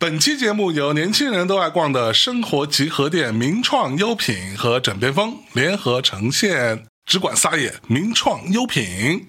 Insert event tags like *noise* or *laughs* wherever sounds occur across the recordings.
本期节目由年轻人都爱逛的生活集合店名创优品和枕边风联合呈现，只管撒野，名创优品。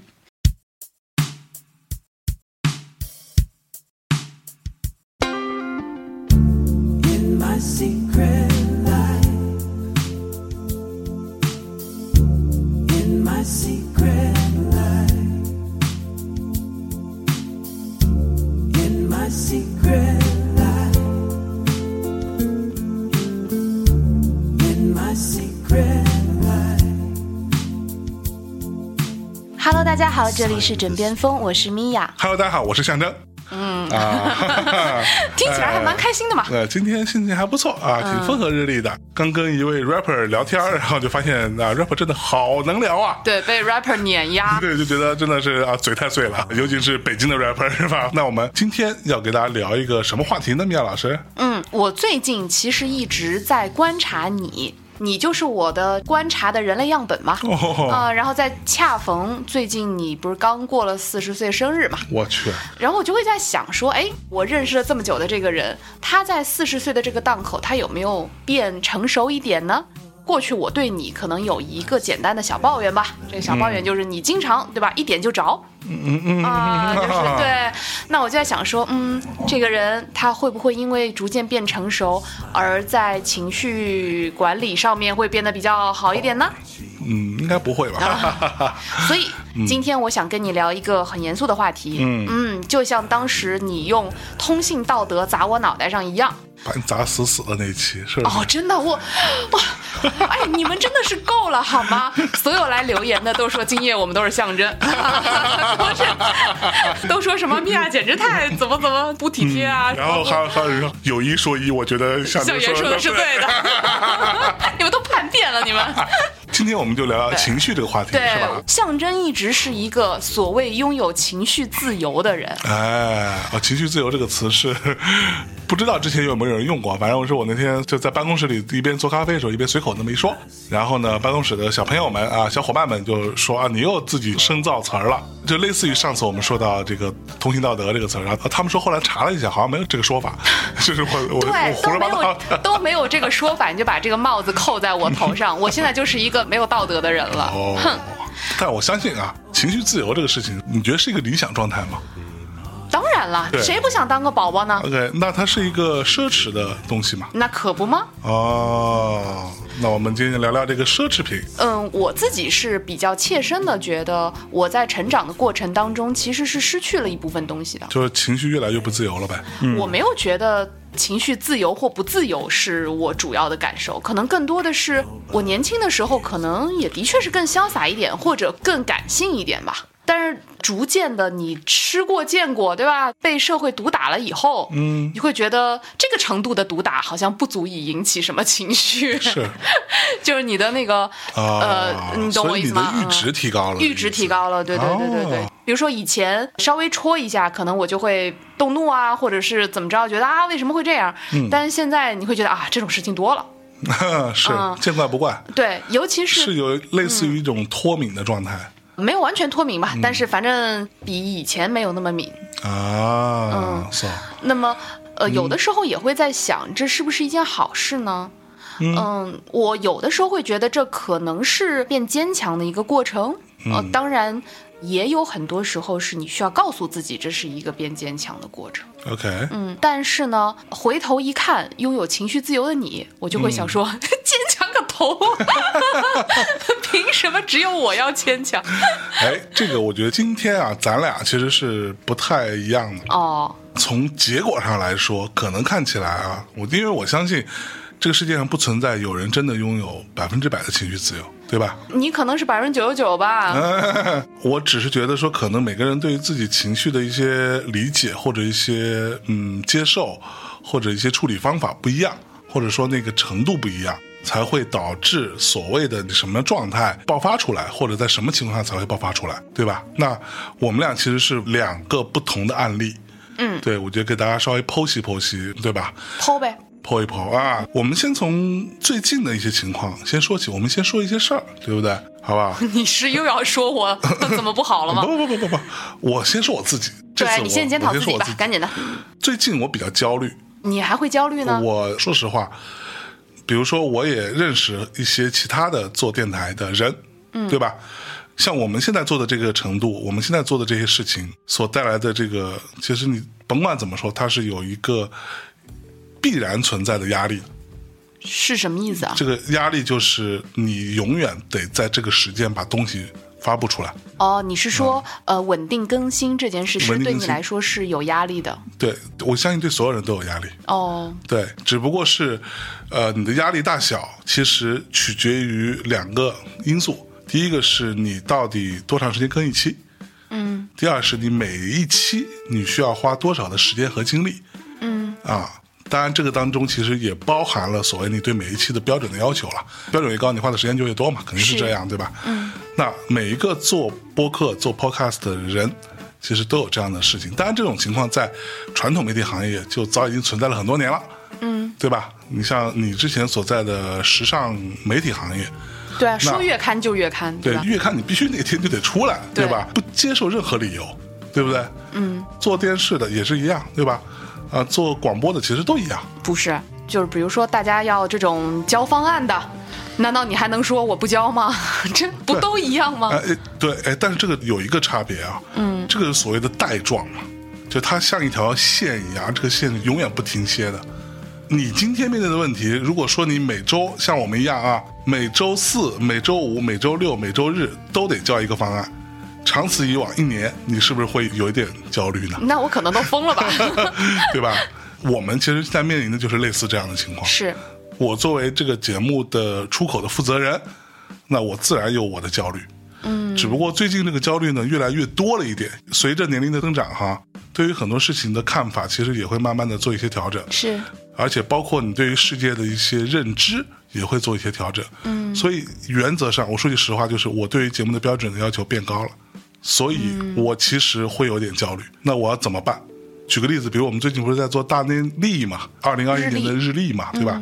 家好，这里是枕边风，我是米娅，Hello，大家好，我是象征。嗯啊，*laughs* 听起来还蛮开心的嘛。*laughs* 呃，今天心情还不错啊，挺风和日丽的。刚跟一位 rapper 聊天，然后就发现啊，rapper 真的好能聊啊。对，被 rapper 碾压。*laughs* 对，就觉得真的是啊，嘴太碎了，尤其是北京的 rapper 是吧？那我们今天要给大家聊一个什么话题呢？米娅老师？嗯，我最近其实一直在观察你，你就是我的观察的人类样本嘛。哦，啊、然后在恰逢最近你不是刚过了四十岁生日嘛，我去，然后我就会在想说，哎，我认识了这么久的这个人，他在四十岁的这个档口，他有没有变成熟一点呢？过去我对你可能有一个简单的小抱怨吧，这个小抱怨就是你经常对吧，一点就着，嗯嗯啊、就是对。*laughs* 那我就在想说，嗯，这个人他会不会因为逐渐变成熟，而在情绪管理上面会变得比较好一点呢？嗯，应该不会吧？*laughs* 所以今天我想跟你聊一个很严肃的话题，嗯嗯就像当时你用通信道德砸我脑袋上一样。把你砸死死的那一期是不是？哦，真的，我哇，哎，你们真的是够了好吗？所有来留言的都说今夜我们都是象征，*laughs* 都是都说什么米娅简直太怎么怎么不体贴啊，然后还有还有人说有一说一，我觉得像小袁说的是对的 *laughs* *laughs* 你们都叛变了，你们。今天我们就聊聊情绪这个话题，对是吧？，象征一直是一个所谓拥有情绪自由的人。哎，啊，情绪自由这个词是 *laughs* 不知道之前有没有人用过，反正我是我那天就在办公室里一边做咖啡的时候，一边随口那么一说，然后呢，办公室的小朋友们啊，小伙伴们就说啊，你又自己生造词儿了，就类似于上次我们说到这个通行道德这个词儿，然后他们说后来查了一下，好像没有这个说法，*laughs* 就是我我我对，胡说都没有八道。都没有这个说法，你就把这个帽子扣在我头上，我现在就是一个没有道德的人了。哦，但我相信啊，情绪自由这个事情，你觉得是一个理想状态吗当然了，谁不想当个宝宝呢？？OK，那它是一个奢侈的东西嘛？那可不吗？哦，那我们今天聊聊这个奢侈品。嗯，我自己是比较切身的觉得，我在成长的过程当中其实是失去了一部分东西的。就是情绪越来越不自由了呗。我没有觉得情绪自由或不自由是我主要的感受，可能更多的是我年轻的时候可能也的确是更潇洒一点，或者更感性一点吧。但是逐渐的，你吃过见过，对吧？被社会毒打了以后，嗯，你会觉得这个程度的毒打好像不足以引起什么情绪，是。*laughs* 就是你的那个、啊，呃，你懂我意思吗？你的阈值提高了，阈值提高了，对对对对对。哦。比如说以前稍微戳一下，可能我就会动怒啊，或者是怎么着，觉得啊为什么会这样？嗯。但是现在你会觉得啊这种事情多了，*laughs* 是嗯。见怪不怪，对，尤其是是有类似于一种脱敏的状态没有完全脱敏吧，嗯但是反正比以前没有那么敏。啊。嗯，是那么呃，嗯有的时候也会在想，这是不是一件好事呢？嗯，我有的时候会觉得这可能是变坚强的一个过程。呃，嗯当然也有很多时候是你需要告诉自己这是一个变坚强的过程。OK，嗯，但是呢，回头一看，拥有情绪自由的你，我就会想说，嗯坚强 *laughs* 个头！*laughs* 凭什么只有我要牵强？*laughs* 哎，这个我觉得今天啊，咱俩其实是不太一样的。哦，从结果上来说，可能看起来啊，我因为我相信这个世界上不存在有人真的拥有百分之百的情绪自由，对吧？你可能是百分之九十九吧？*laughs* 我只是觉得说，可能每个人对于自己情绪的一些理解或者一些嗯接受，或者一些处理方法不一样，或者说那个程度不一样，才会导致所谓的什么状态爆发出来，或者在什么情况下才会爆发出来，对吧？那我们俩其实是两个不同的案例。嗯，对，我觉得给大家稍微剖析剖析，对吧？剖呗。剖一剖啊！我们先从最近的一些情况先说起，我们先说一些事儿，对不对？好吧？*laughs* 你是又要说我怎么不好了吗？*laughs* 不不不不不，我先说我自己。这次对你先检讨自，己。吧赶紧的。最近我比较焦虑，你还会焦虑呢？我说实话，比如说我也认识一些其他的做电台的人，嗯，对吧？像我们现在做的这个程度，我们现在做的这些事情所带来的这个，其实你甭管怎么说，它是有一个必然存在的压力。是什么意思啊？这个压力就是你永远得在这个时间把东西发布出来。哦，你是说、呃稳定更新这件事是对你来说是有压力的？对我相信对所有人都有压力。哦，对，只不过是，呃，你的压力大小其实取决于两个因素。第一个是你到底多长时间更一期，嗯第二是你每一期你需要花多少的时间和精力嗯啊。当然，这个当中其实也包含了所谓你对每一期的标准的要求了。标准越高，你花的时间就越多嘛，肯定是是这样，对吧？嗯。那每一个做播客、做 podcast 的人，其实都有这样的事情。当然，这种情况在传统媒体行业就早已经存在了很多年了。嗯，对吧？你像你之前所在的时尚媒体行业，对啊，说月刊就月刊，吧？对月刊你必须那天就得出来，对对吧？不接受任何理由，对不对？嗯，做电视的也是一样，对吧？啊，做广播的其实都一样。不是，就是比如说大家要这种交方案的，难道你还能说我不交吗？*laughs* 这不都一样吗？哎，哎对，哎，但是这个有一个差别啊，嗯，这个是所谓的带状嘛，就它像一条线一样，这个线永远不停歇的。你今天面对的问题，如果说你每周像我们一样啊，每周四、每周五、每周六、每周日都得交一个方案，长此以往，一年你是不是会有一点焦虑呢？那我可能都疯了吧？*laughs* 对吧？我们其实现在面临的就是类似这样的情况。是，我作为这个节目的出口的负责人，那我自然有我的焦虑。嗯，只不过最近这个焦虑呢越来越多了一点，随着年龄的增长哈，对于很多事情的看法其实也会慢慢的做一些调整，是，而且包括你对于世界的一些认知也会做一些调整。嗯，所以原则上，我说句实话，就是我对于节目的标准的要求变高了，所以我其实会有点焦虑。那我要怎么办？举个例子，比如我们最近不是在做大内历嘛，二零二一年的日历嘛，对吧？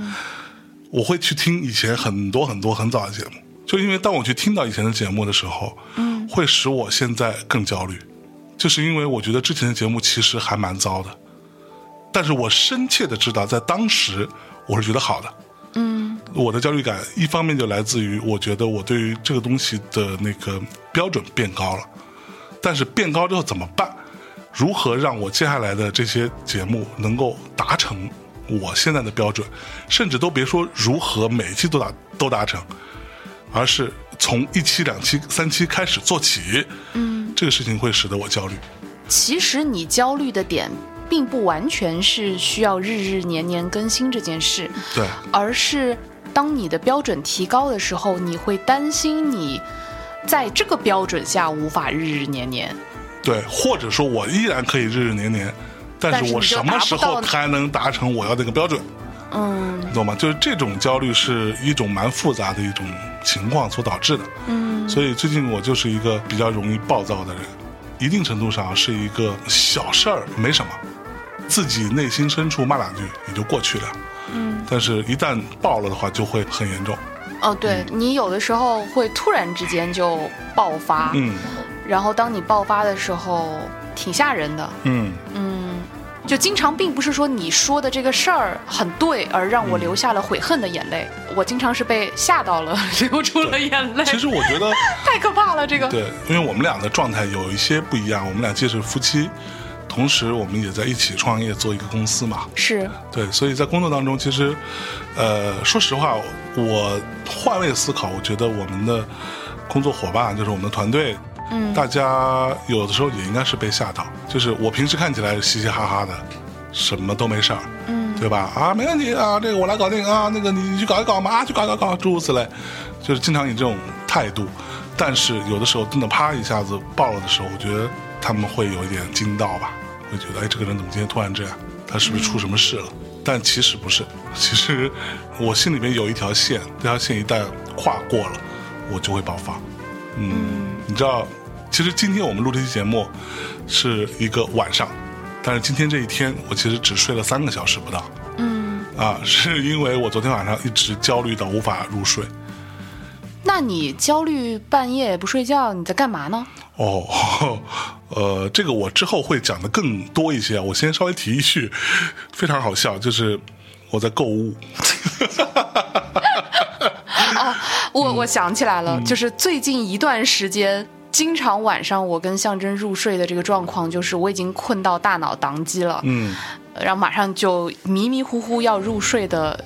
我会去听以前很多很多很早的节目，就因为当我去听到以前的节目的时候，嗯，会使我现在更焦虑，就是因为我觉得之前的节目其实还蛮糟的，但是我深切的知道，在当时我是觉得好的，嗯，我的焦虑感一方面就来自于我觉得我对于这个东西的那个标准变高了，但是变高之后怎么办？如何让我接下来的这些节目能够达成我现在的标准，甚至都别说如何每一期都达都达成，而是从一期、两期、三期开始做起。嗯，这个事情会使得我焦虑。其实你焦虑的点，并不完全是需要日日年年更新这件事，对，而是当你的标准提高的时候，你会担心你在这个标准下无法日日年年。对，或者说我依然可以日日年年，但是我什么时候才能达成我要那个标准？嗯你懂吗？就是这种焦虑是一种蛮复杂的一种情况所导致的。嗯，所以最近我就是一个比较容易暴躁的人，一定程度上是一个小事儿没什么，自己内心深处骂两句也就过去了。嗯，但是一旦爆了的话，就会很严重。哦，对你有的时候会突然之间就爆发，嗯然后当你爆发的时候，挺吓人的。嗯，嗯，就经常并不是说你说的这个事儿很对，而让我流下了悔恨的眼泪。我经常是被吓到了，*laughs* 流出了眼泪。其实我觉得。太可怕了，这个。对，因为我们俩的状态有一些不一样，我们俩既是夫妻，同时我们也在一起创业做一个公司嘛。是，对，所以在工作当中，其实，呃，说实话，我换位思考，我觉得我们的工作伙伴，就是我们的团队，嗯大家有的时候也应该是被吓到。就是我平时看起来嘻嘻哈哈的，什么都没事儿，嗯对吧？啊，没问题啊，这个我来搞定啊，那个你你去搞一搞嘛，啊，去搞搞搞，诸如此类，就是经常以这种态度。但是有的时候真的啪一下子爆了的时候，我觉得他们会有一点惊到吧，会觉得哎，这个人怎么今天突然这样？他是不是出什么事了？但其实不是，其实我心里面有一条线，这条线一旦跨过了，我就会爆发。嗯，你知道，其实今天我们录这期节目是一个晚上，但是今天这一天我其实只睡了三个小时不到。嗯，啊，是因为我昨天晚上一直焦虑到无法入睡。那你焦虑半夜不睡觉，你在干嘛呢？哦，呃，这个我之后会讲的更多一些啊。我先稍微提一句，非常好笑，就是我在购物。我我想起来了，就是最近一段时间，经常晚上我跟象征入睡的这个状况，就是我已经困到大脑宕机了，嗯，然后马上就迷迷糊糊要入睡的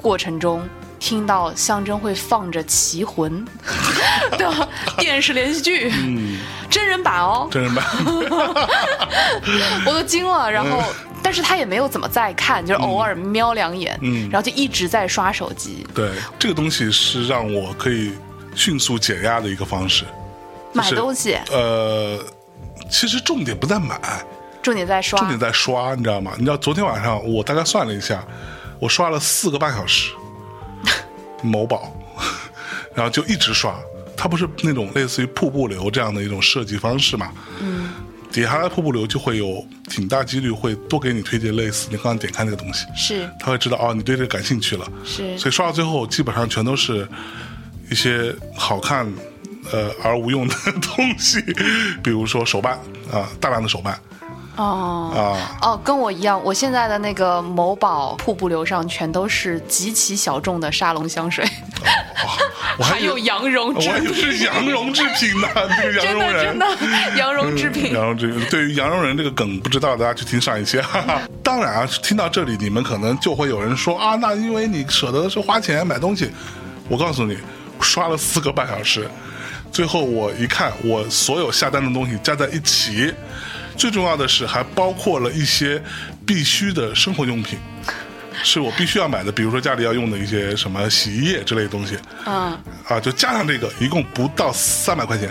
过程中，听到象征会放着《棋魂 *laughs*》的电视连续剧，嗯真人版哦，真人版。*laughs* 我都惊了。然后，但是他也没有怎么再看，就是偶尔瞄两眼，嗯然后就一直在刷手机，对，这个东西是让我可以迅速减压的一个方式。买东西，呃，其实重点不在买，重点在刷重。点在刷，你知道吗？你知道昨天晚上我大概算了一下，我刷了四个半小时，某宝，*laughs* 然后就一直刷。它不是那种类似于瀑布流这样的一种设计方式嘛？嗯，底下的瀑布流就会有挺大几率会多给你推荐类似你刚刚点开那个东西，是。他会知道哦你对这个感兴趣了，是。所以刷到最后基本上全都是一些好看呃而无用的 *laughs* 东西，比如说手办啊、大量的手办哦。啊。哦，跟我一样，我现在的那个某宝瀑布流上全都是极其小众的沙龙香水，我还还有羊绒制我还以为品，是羊绒制品呢，这 *laughs* 个羊真绒人的真的羊绒制品。羊绒制品，对于羊绒人这个梗不知道，大家去听上一期。哈哈。当然啊，听到这里，你们可能就会有人说啊，那因为你舍得是花钱买东西。我告诉你，刷了四个半小时，最后我一看，我所有下单的东西加在一起，最重要的是还包括了一些必须的生活用品。是我必须要买的，比如说家里要用的一些什么洗衣液之类的东西，嗯，啊，就加上这个，一共不到三百块钱。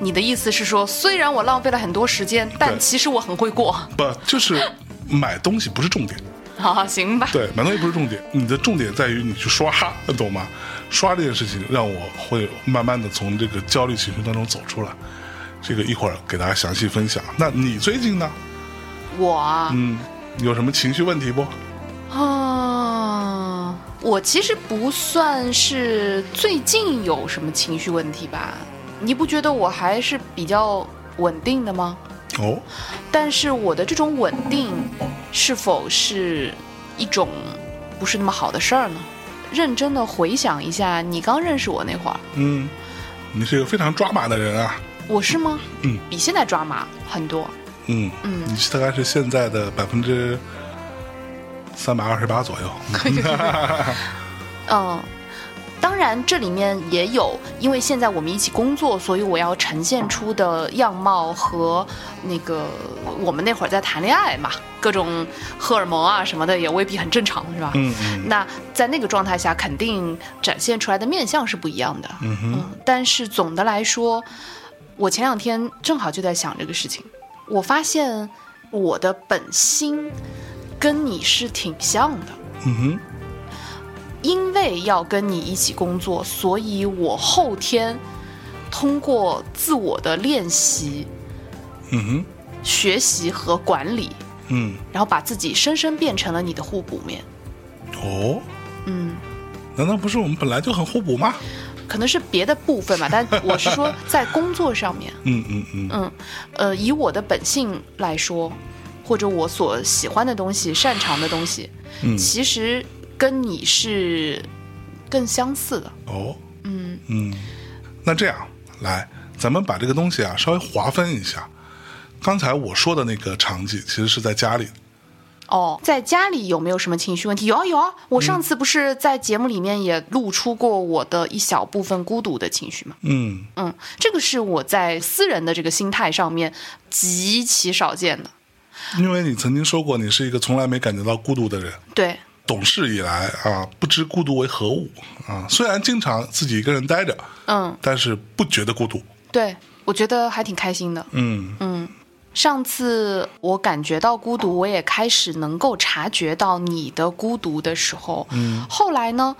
你的意思是说，虽然我浪费了很多时间，但其实我很会过。不，就是买东西不是重点，好，*laughs* 行吧。对，买东西不是重点，你的重点在于你去刷，懂吗？刷这件事情让我会慢慢的从这个焦虑情绪当中走出来，这个一会儿给大家详细分享。那你最近呢？我啊，嗯，有什么情绪问题不？啊，我其实不算是最近有什么情绪问题吧？你不觉得我还是比较稳定的吗？哦，但是我的这种稳定，是否是一种不是那么好的事儿呢？认真的回想一下，你刚认识我那会儿，嗯，你是一个非常抓马的人啊，我是吗？嗯，比现在抓马很多。嗯嗯你大概是现在的百分之三百二十八左右。嗯，当然这里面也有，因为现在我们一起工作，所以我要呈现出的样貌和那个我们那会儿在谈恋爱嘛，各种荷尔蒙啊什么的也未必很正常，是吧？嗯嗯那在那个状态下，肯定展现出来的面相是不一样的。嗯哼，嗯，但是总的来说，我前两天正好就在想这个事情，我发现我的本心跟你是挺像的。嗯哼，因为要跟你一起工作，所以我后天通过自我的练习、嗯哼，学习和管理，嗯，然后把自己深深变成了你的互补面。哦，嗯，难道不是我们本来就很互补吗？可能是别的部分吧，但我是说 *laughs* 在工作上面，嗯嗯嗯嗯，呃，以我的本性来说，或者我所喜欢的东西、擅长的东西，嗯，其实跟你是更相似的。哦，嗯嗯，那这样来，咱们把这个东西啊稍微划分一下。刚才我说的那个场景，其实是在家里。哦，在家里有没有什么情绪问题？有啊有啊，我上次不是在节目里面也露出过我的一小部分孤独的情绪吗？嗯嗯，这个是我在私人的这个心态上面极其少见的。因为你曾经说过，你是一个从来没感觉到孤独的人。对，懂事以来啊，不知孤独为何物啊。虽然经常自己一个人待着，嗯，但是不觉得孤独。对，我觉得还挺开心的。嗯嗯，上次我感觉到孤独，我也开始能够察觉到你的孤独的时候，嗯后来呢，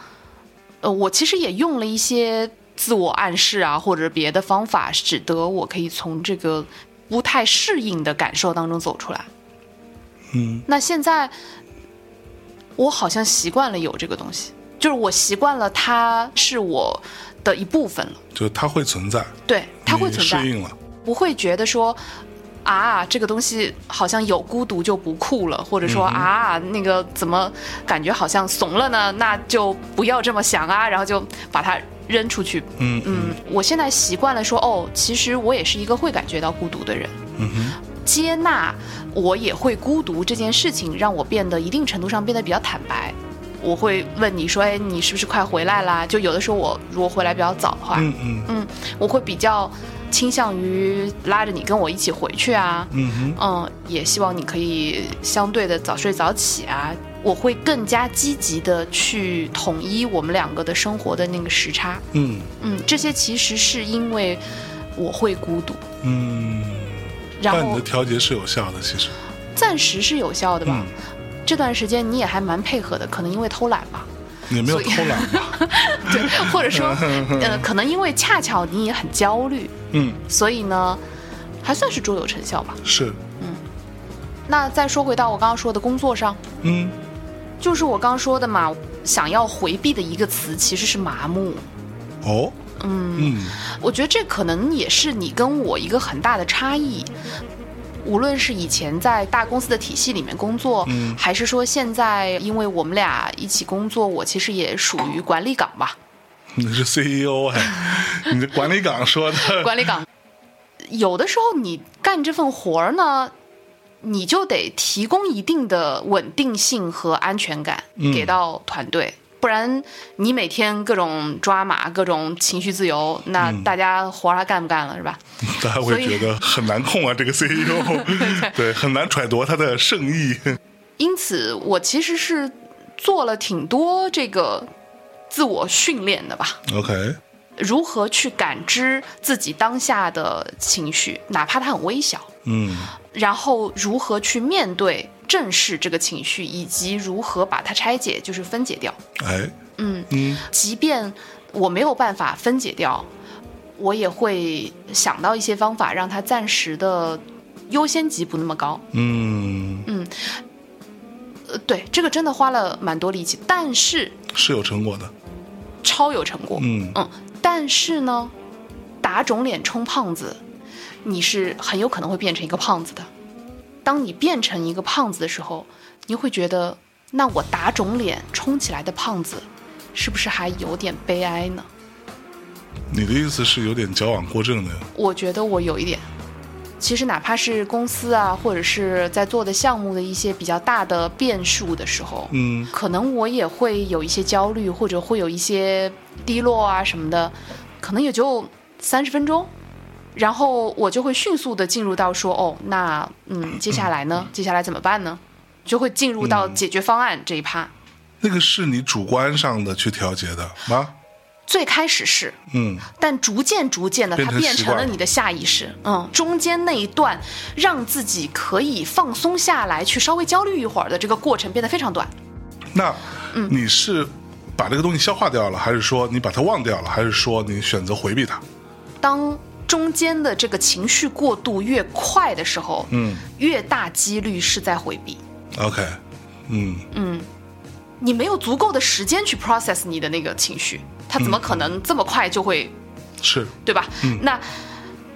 呃，我其实也用了一些自我暗示啊，或者别的方法，使得我可以从这个不太适应的感受当中走出来。嗯那现在，我好像习惯了有这个东西，就是我习惯了它是我的一部分了。就它会存在，对，它会存在适，应了。不会觉得说啊，这个东西好像有孤独就不酷了，或者说、啊，那个怎么感觉好像怂了呢？那就不要这么想啊，然后就把它扔出去。嗯嗯，我现在习惯了说，哦，其实我也是一个会感觉到孤独的人。嗯哼，接纳我也会孤独这件事情，让我变得一定程度上变得比较坦白。我会问你说，哎，你是不是快回来啦？就有的时候我如果回来比较早的话，嗯嗯嗯，我会比较倾向于拉着你跟我一起回去啊，嗯哼，嗯，也希望你可以相对的早睡早起啊。我会更加积极的去统一我们两个的生活的那个时差，嗯。嗯，这些其实是因为我会孤独，嗯，然后你的调节是有效的，其实。暂时是有效的吧。嗯，这段时间你也还蛮配合的，可能因为偷懒吧，你没有偷懒吧？*laughs* 对，或者说，呃，可能因为恰巧你也很焦虑，嗯，所以呢，还算是卓有成效吧。是，嗯那再说回到我刚刚说的工作上，嗯就是我刚说的嘛，想要回避的一个词其实是麻木。哦，嗯，嗯我觉得这可能也是你跟我一个很大的差异。无论是以前在大公司的体系里面工作，嗯还是说现在因为我们俩一起工作，我其实也属于管理岗吧。*laughs* *laughs* 你是 CEO 哎，你这管理岗说的，*laughs* 管理岗，有的时候你干这份活儿呢，你就得提供一定的稳定性和安全感嗯给到团队。不然，你每天各种抓马、各种情绪自由，那嗯大家活儿还干不干了，是吧？*laughs* 大家会觉得很难控啊，这个 CEO，*laughs* 对，很难揣度他的圣意。因此，我其实是做了挺多这个自我训练的吧。OK，如何去感知自己当下的情绪，哪怕它很微小，嗯。然后如何去面对、正视这个情绪，以及如何把它拆解，就是分解掉。哎，嗯，嗯即便我没有办法分解掉，我也会想到一些方法，让它暂时的优先级不那么高。嗯，呃，对，这个真的花了蛮多力气，但是是有成果的。超有成果。嗯嗯，但是呢，打肿脸充胖子，你是很有可能会变成一个胖子的。当你变成一个胖子的时候，你会觉得，那我打肿脸充起来的胖子，是不是还有点悲哀呢？你的意思是有点矫枉过正的。我觉得我有一点。其实哪怕是公司啊，或者是在做的项目的一些比较大的变数的时候，嗯可能我也会有一些焦虑，或者会有一些低落啊什么的，可能也就三十分钟，然后我就会迅速的进入到说，哦，那嗯，接下来呢？接下来怎么办呢？就会进入到解决方案这一趴。那个是你主观上的去调节的吗？最开始是，嗯但逐渐逐渐的，它变成了你的下意识。嗯，中间那一段让自己可以放松下来，去稍微焦虑一会儿的这个过程变得非常短。那嗯你是把这个东西消化掉了，还是说你把它忘掉了，还是说你选择回避它？当中间的这个情绪过渡越快的时候，嗯越大几率是在回避。，OK，嗯嗯，你没有足够的时间去 process 你的那个情绪，它怎么可能这么快就会，是，对吧？那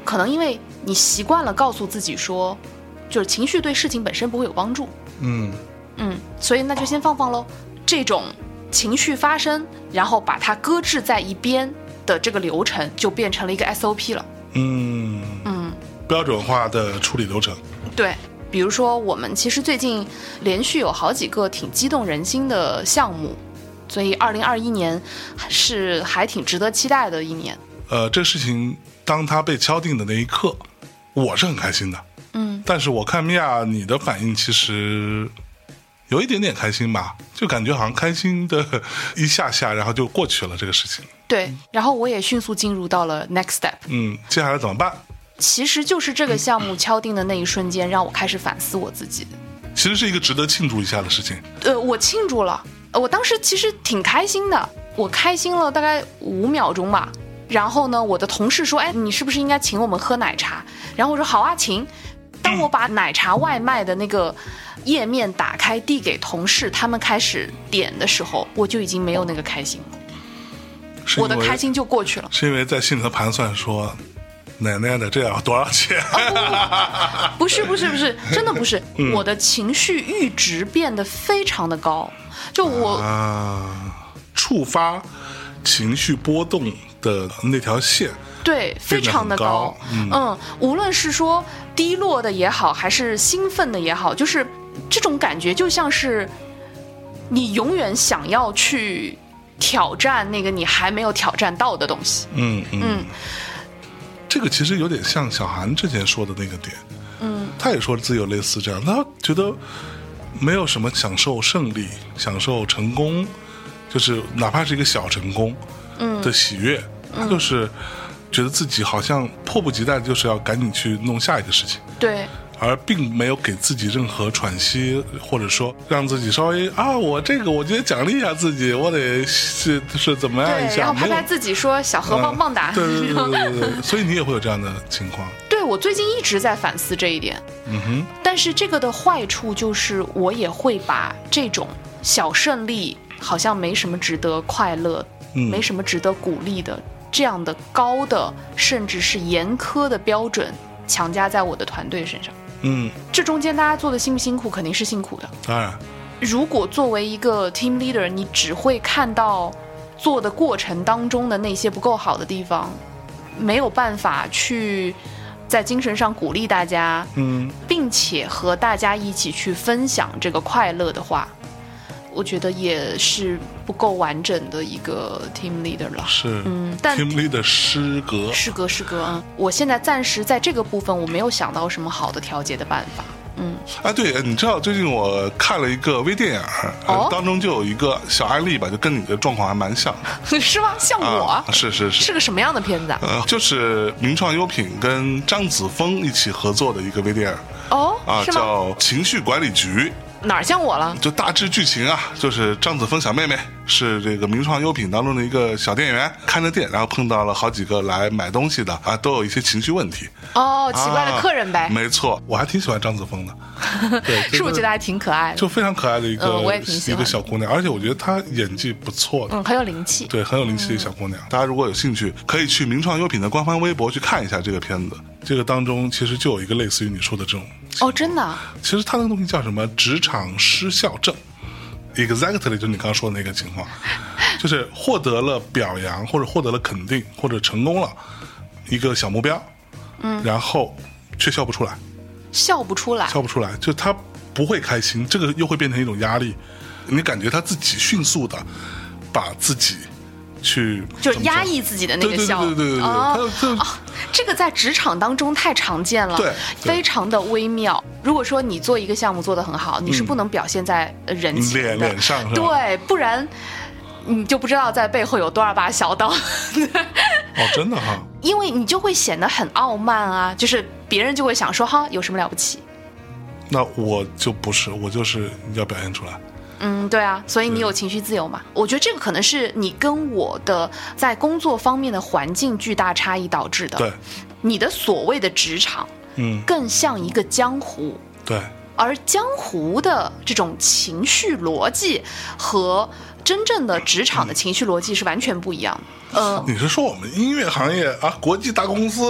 可能因为你习惯了告诉自己说，就是情绪对事情本身不会有帮助，嗯嗯，所以那就先放放喽。这种情绪发生，然后把它搁置在一边的这个流程，就变成了一个 SOP 了。嗯，嗯，标准化的处理流程。对，比如说我们其实最近连续有好几个挺激动人心的项目，所以二零二一年是还挺值得期待的一年。呃，这个事情当它被敲定的那一刻，我是很开心的。嗯，但是我看米娅你的反应其实有一点点开心吧，就感觉好像开心的一下下，然后就过去了这个事情。对，然后我也迅速进入到了 next step，嗯，接下来怎么办？其实就是这个项目敲定的那一瞬间，让我开始反思我自己。其实是一个值得庆祝一下的事情。呃，我庆祝了，呃我当时其实挺开心的，我开心了大概五秒钟吧。然后呢，我的同事说：“哎，你是不是应该请我们喝奶茶？”然后我说：“好啊，请。”当我把奶茶外卖的那个页面打开递给同事，他们开始点的时候，我就已经没有那个开心了，我的开心就过去了。是因为在心里头盘算说，奶奶的，这要多少钱？不是不是不是，真的不是，*laughs* 我的情绪阈值变得非常的高，就我啊，触发情绪波动的那条线，对，非常的高。嗯无论是说低落的也好，还是兴奋的也好，就是这种感觉就像是你永远想要去挑战那个你还没有挑战到的东西。嗯嗯。嗯。这个其实有点像小韩之前说的那个点，嗯，他也说自己有类似这样，他觉得没有什么享受胜利、享受成功，就是哪怕是一个小成功，嗯。的喜悦，他就是觉得自己好像迫不及待，就是要赶紧去弄下一个事情。对，而并没有给自己任何喘息，或者说让自己稍微啊，我这个我觉得奖励一下自己，我得是是怎么样一对，下，然后拍拍自己说小何棒棒哒。对对对对对 *laughs* 对，所以你也会有这样的情况。对我最近一直在反思这一点，嗯哼，但是这个的坏处就是我也会把这种小胜利好像没什么值得快乐，嗯没什么值得鼓励的这样的高的甚至是严苛的标准强加在我的团队身上。嗯，这中间大家做的辛不辛苦，肯定是辛苦的。当然，如果作为一个 team leader，你只会看到做的过程当中的那些不够好的地方，没有办法去在精神上鼓励大家，嗯，并且和大家一起去分享这个快乐的话，我觉得也是不够完整的一个 team leader 了。是，嗯但 Team leader 诗歌，是哥是哥，嗯，我现在暂时在这个部分我没有想到什么好的调节的办法。嗯，哎，对，你知道最近我看了一个微电影，当中就有一个小案例吧，就跟你的状况还蛮像的。*laughs* 是吗？像我、啊，是是是，是个什么样的片子啊？呃，就是名创优品跟张子枫一起合作的一个微电影哦，啊？叫《情绪管理局》。哪儿像我了？就大致剧情啊，就是张子枫小妹妹是这个名创优品当中的一个小店员，看着店，然后碰到了好几个来买东西的啊，都有一些情绪问题。哦，奇怪的客人呗，啊没错，我还挺喜欢张子枫的，对，*laughs* 是不是觉得得还挺可爱的？就非常可爱的一个、嗯我也挺喜一欢一个小姑娘，而且我觉得她演技不错的。嗯，很有灵气。对，很有灵气的一个小姑娘。大家如果有兴趣，可以去名创优品的官方微博去看一下这个片子。这个当中其实就有一个类似于你说的这种哦，真的啊？其实他那个东西叫什么？职场失效症，exactly 就是你刚刚说的那个情况，*laughs* 就是获得了表扬或者获得了肯定或者成功了一个小目标，嗯，然后却笑不出来，笑不出来。笑不出来，就他不会开心，这个又会变成一种压力，你感觉他自己迅速的把自己去就是压抑自己的那个笑，对对对对对，哦他就哦，这个在职场当中太常见了，对对非常的微妙。如果说你做一个项目做得很好，你是不能表现在呃人前的，脸脸上对，不然你就不知道在背后有多少把小刀，哦，真的哈，*laughs* 因为你就会显得很傲慢啊，就是别人就会想说哈，有什么了不起？那我就不是，我就是要表现出来。嗯，对啊，所以你有情绪自由嘛？我觉得这个可能是你跟我的在工作方面的环境巨大差异导致的。对，你的所谓的职场嗯，更像一个江湖，对，而江湖的这种情绪逻辑和真正的职场的情绪逻辑是完全不一样的。呃，你是说我们音乐行业啊，国际大公司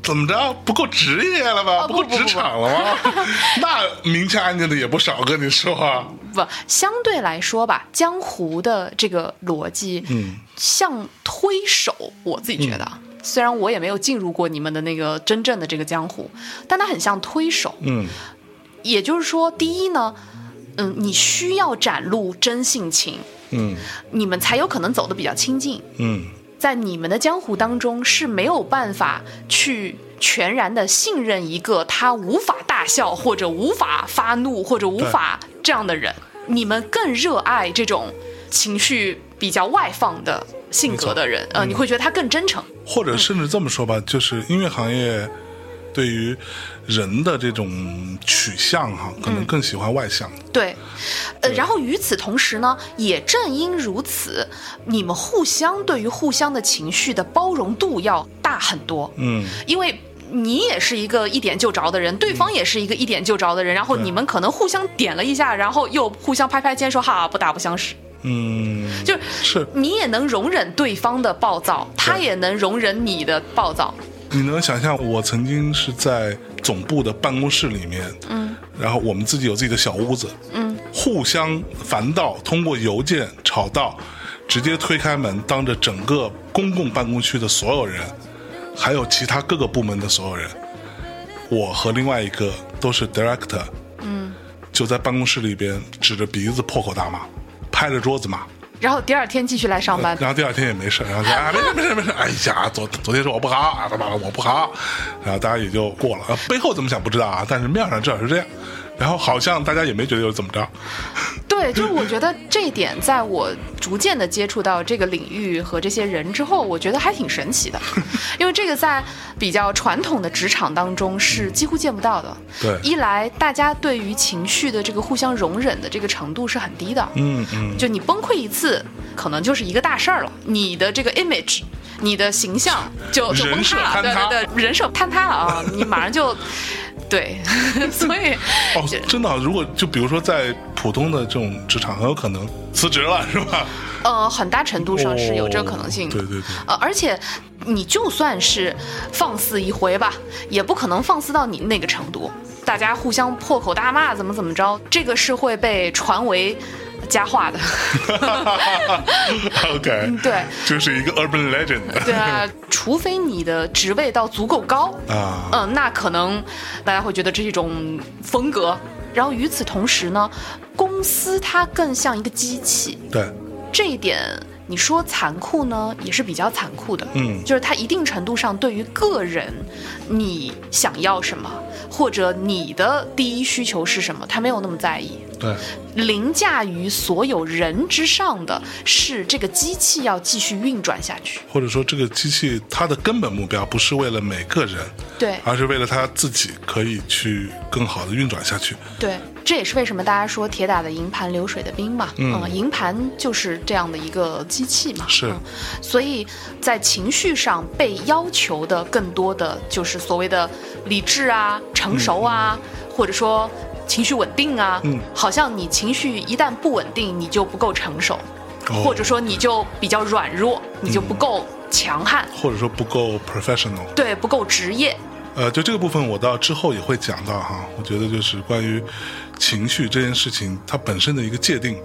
怎么着不够职业了吧？哦不不不够职场了吗？*laughs* 那明枪暗箭的也不少，跟你说啊。不，相对来说吧，江湖的这个逻辑，嗯，像推手，我自己觉得啊。虽然我也没有进入过你们的那个真正的这个江湖，但它很像推手。嗯，也就是说，第一呢，嗯，你需要展露真性情，嗯你们才有可能走得比较亲近。嗯，在你们的江湖当中是没有办法去全然的信任一个他无法大笑或者无法发怒或者无法这样的人。你们更热爱这种情绪比较外放的性格的人，呃，你会觉得他更真诚。或者甚至这么说吧，就是音乐行业对于人的这种取向哈，可能更喜欢外向。对，呃，然后与此同时呢，也正因如此，你们互相对于互相的情绪的包容度要大很多。嗯，因为你也是一个一点就着的人，对方也是一个一点就着的人，然后你们可能互相点了一下，然后又互相拍拍肩说哈不打不相识，嗯，就是。是你也能容忍对方的暴躁，他也能容忍你的暴躁，你能想象我曾经是在总部的办公室里面，嗯，然后我们自己有自己的小屋子，嗯，互相烦到通过邮件吵到，直接推开门，当着整个公共办公区的所有人，还有其他各个部门的所有人，我和另外一个都是 director，嗯，就在办公室里边指着鼻子破口大骂，拍着桌子骂。然后第二天继续来上班。然后第二天也没事，然后说啊没事没事没事，哎呀昨昨天是我不好啊，他妈的我不好，然后大家也就过了。呃背后怎么想不知道啊，但是面上至少是这样。然后好像大家也没觉得有怎么着，对，就是我觉得这一点，在我逐渐的接触到这个领域和这些人之后，我觉得还挺神奇的，*laughs* 因为这个在比较传统的职场当中是几乎见不到的。对。一来大家对于情绪的这个互相容忍的这个程度是很低的，嗯嗯，就你崩溃一次，可能就是一个大事儿了，你的这个 image。你的形象就就崩塌了，塌对对对，人设坍塌了啊！*laughs* 你马上就，对，*laughs* 所以哦，真的啊，如果就比如说在普通的这种职场，很有可能辞职了，是吧？呃，很大程度上是有这个可能性的。对对对，呃，而且你就算是放肆一回吧，也不可能放肆到你那个程度。大家互相破口大骂，怎么怎么着，这个是会被传为佳话的。*laughs* OK，对。就是一个 urban legend 对啊，除非你的职位到足够高，啊，嗯、那可能大家会觉得这是一种风格。然后与此同时呢，公司它更像一个机器，对，这一点你说残酷呢，也是比较残酷的。嗯就是它一定程度上对于个人，你想要什么，或者你的第一需求是什么，他没有那么在意。对，凌驾于所有人之上的是这个机器要继续运转下去。或者说这个机器它的根本目标不是为了每个人，对而是为了它自己可以去更好的运转下去。对，这也是为什么大家说铁打的营盘流水的兵嘛。嗯营盘就是这样的一个机器嘛。是嗯所以在情绪上被要求的更多的就是所谓的理智啊、成熟啊，或者说情绪稳定啊。嗯好像你情绪一旦不稳定，你就不够成熟，哦或者说你就比较软弱，你就不够强悍，或者说不够 professional。对，不够职业。呃，就这个部分，我到之后也会讲到哈。我觉得就是关于情绪这件事情，它本身的一个界定，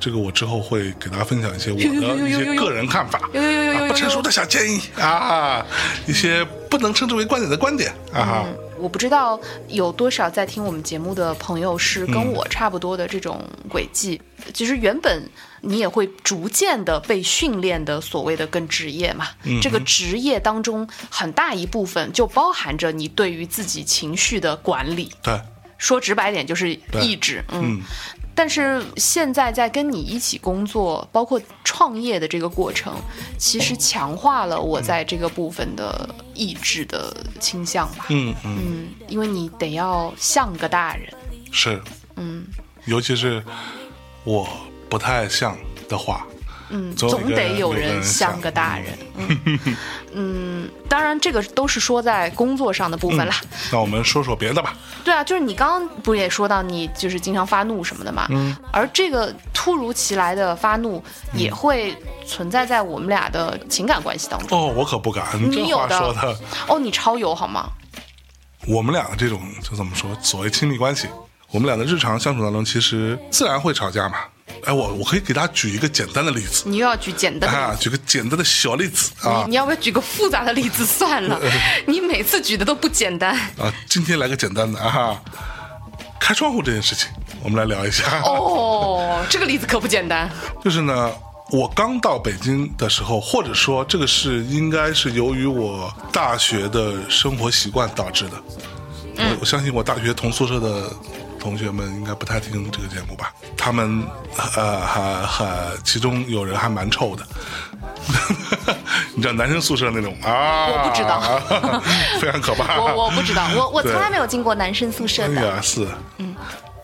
这个我之后会给大家分享一些我的一些个人看法，呦呦呦呦呦啊不成熟的小建议啊，一些不能称之为观点的观点啊。嗯，我不知道有多少在听我们节目的朋友是跟我差不多的这种轨迹。其实原本你也会逐渐的被训练的所谓的跟职业嘛，这个职业当中很大一部分就包含着你对于自己情绪的管理。对，说直白点就是意志，嗯。嗯但是现在在跟你一起工作，包括创业的这个过程，其实强化了我在这个部分的意志的倾向吧。嗯嗯，嗯，因为你得要像个大人，是，嗯尤其是我不太像的话，嗯，总得有人人像像个大人。嗯 *laughs* 嗯，当然这个都是说在工作上的部分啦。那我们说说别的吧。对啊，就是你刚刚不也说到你就是经常发怒什么的嘛？嗯，而这个突如其来的发怒也会存在在我们俩的情感关系当中。哦，我可不敢，你有的，哦，你超有好吗？我们俩这种就怎么说，所谓亲密关系，我们俩的日常相处当中，其实自然会吵架嘛。哎，我我可以给大家举一个简单的例子你又要举简单的啊，举个简单的小例子啊你你要不要举个复杂的例子算了？你每次举的都不简单。啊，今天来个简单的啊，开窗户这件事情，我们来聊一下。哦，这个例子可不简单。就是呢，我刚到北京的时候，或者说这个是应该是由于我大学的生活习惯导致的。我我相信我大学同宿舍的同学们应该不太听这个节目吧？他们呃还还其中有人还蛮臭的。*laughs* 你知道男生宿舍那种？啊？我不知道，*laughs* 非常可怕。我我不知道，我我从来没有进过男生宿舍哎的。呀，是，嗯，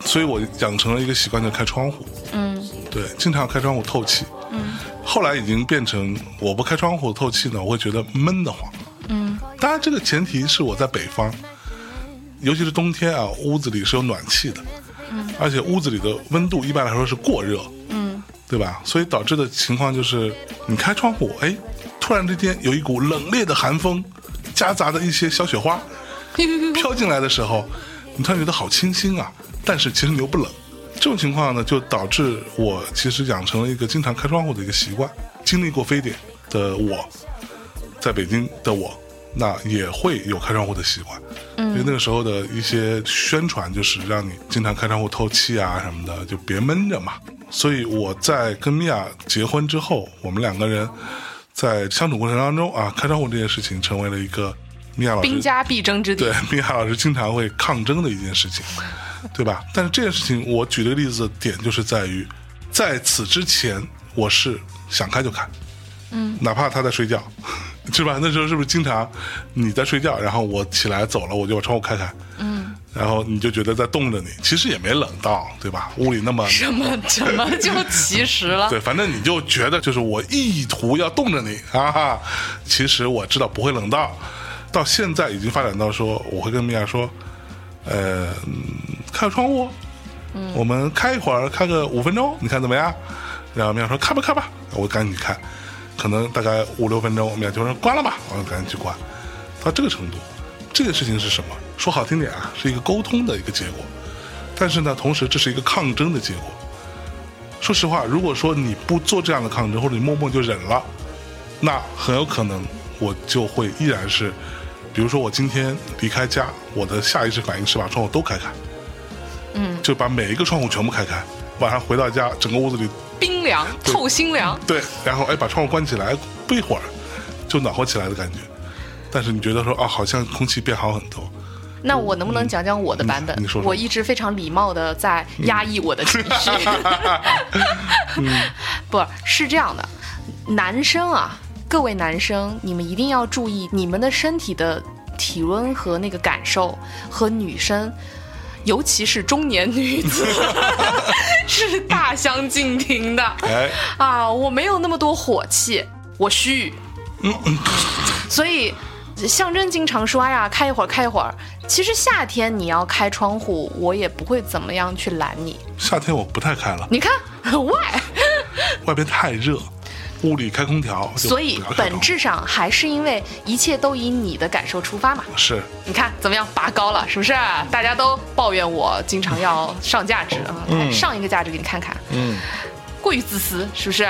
所以我养成了一个习惯，就开窗户，嗯。对，经常开窗户透气，嗯，后来已经变成我不开窗户透气呢，我会觉得闷得慌，嗯，当然这个前提是我在北方，尤其是冬天啊，屋子里是有暖气的，嗯，而且屋子里的温度一般来说是过热，嗯对吧？所以导致的情况就是，你开窗户，哎，突然之间有一股冷冽的寒风夹杂着一些小雪花 *laughs* 飘进来的时候，你突然觉得好清新啊，但是其实你又不冷。这种情况呢，就导致我其实养成了一个经常开窗户的一个习惯。经历过非典的我，在北京的我，那也会有开窗户的习惯。因为那个时候的一些宣传就是让你经常开窗户透气啊什么的，就别闷着嘛。所以我在跟米娅结婚之后，我们两个人在相处过程当中啊，开窗户这件事情成为了一个米娅老师兵家必争之地对。*laughs* 米娅老师经常会抗争的一件事情，对吧？但是这件事情，我举这个例子的点就是在于，在此之前，我是想开就开，嗯，哪怕他在睡觉，*laughs* 是吧？那时候是不是经常你在睡觉，然后我起来走了，我就把窗户开开，嗯，然后你就觉得在冻着你，其实也没冷到，对吧？屋里那么什么什么就其实了？*laughs* 对，反正你就觉得就是我意图要冻着你啊哈，其实我知道不会冷到，到现在已经发展到说，我会跟米娅说，呃，嗯开个窗户，我们开一会儿，开个五分钟，你看怎么样？然后米娅说开吧开吧，我赶紧开，可能大概五六分钟，米娅就说关了吧，我赶紧去关，到这个程度，这个事情是什么？说好听点啊，是一个沟通的一个结果，但是呢，同时这是一个抗争的结果。说实话，如果说你不做这样的抗争，或者你默默就忍了，那很有可能我就会依然是，比如说我今天离开家，我的下意识反应是把窗户都开开，嗯，就把每一个窗户全部开开，晚上回到家，整个屋子里冰凉透心凉，对，然后哎把窗户关起来，不一会儿就暖和起来的感觉。但是你觉得说啊，好像空气变好很多，那我能不能讲讲我的版本？嗯你说说我一直非常礼貌的在压抑我的情绪。*laughs* 不是这样的，男生啊，各位男生，你们一定要注意你们的身体的体温和那个感受，和女生。尤其是中年女子 *laughs* 是大相径庭的哎，啊！我没有那么多火气，我虚，所以象征经常说：“哎呀，开一会儿，开一会儿。”其实夏天你要开窗户，我也不会怎么样去拦你。夏天我不太开了，你看，*laughs* 外，*laughs* 外边太热，屋里开空调，所以本质上还是因为一切都以你的感受出发嘛。是你看怎么样，拔高了是不是？大家都抱怨我经常要上价值啊，嗯上一个价值给你看看，嗯。过于自私是不是？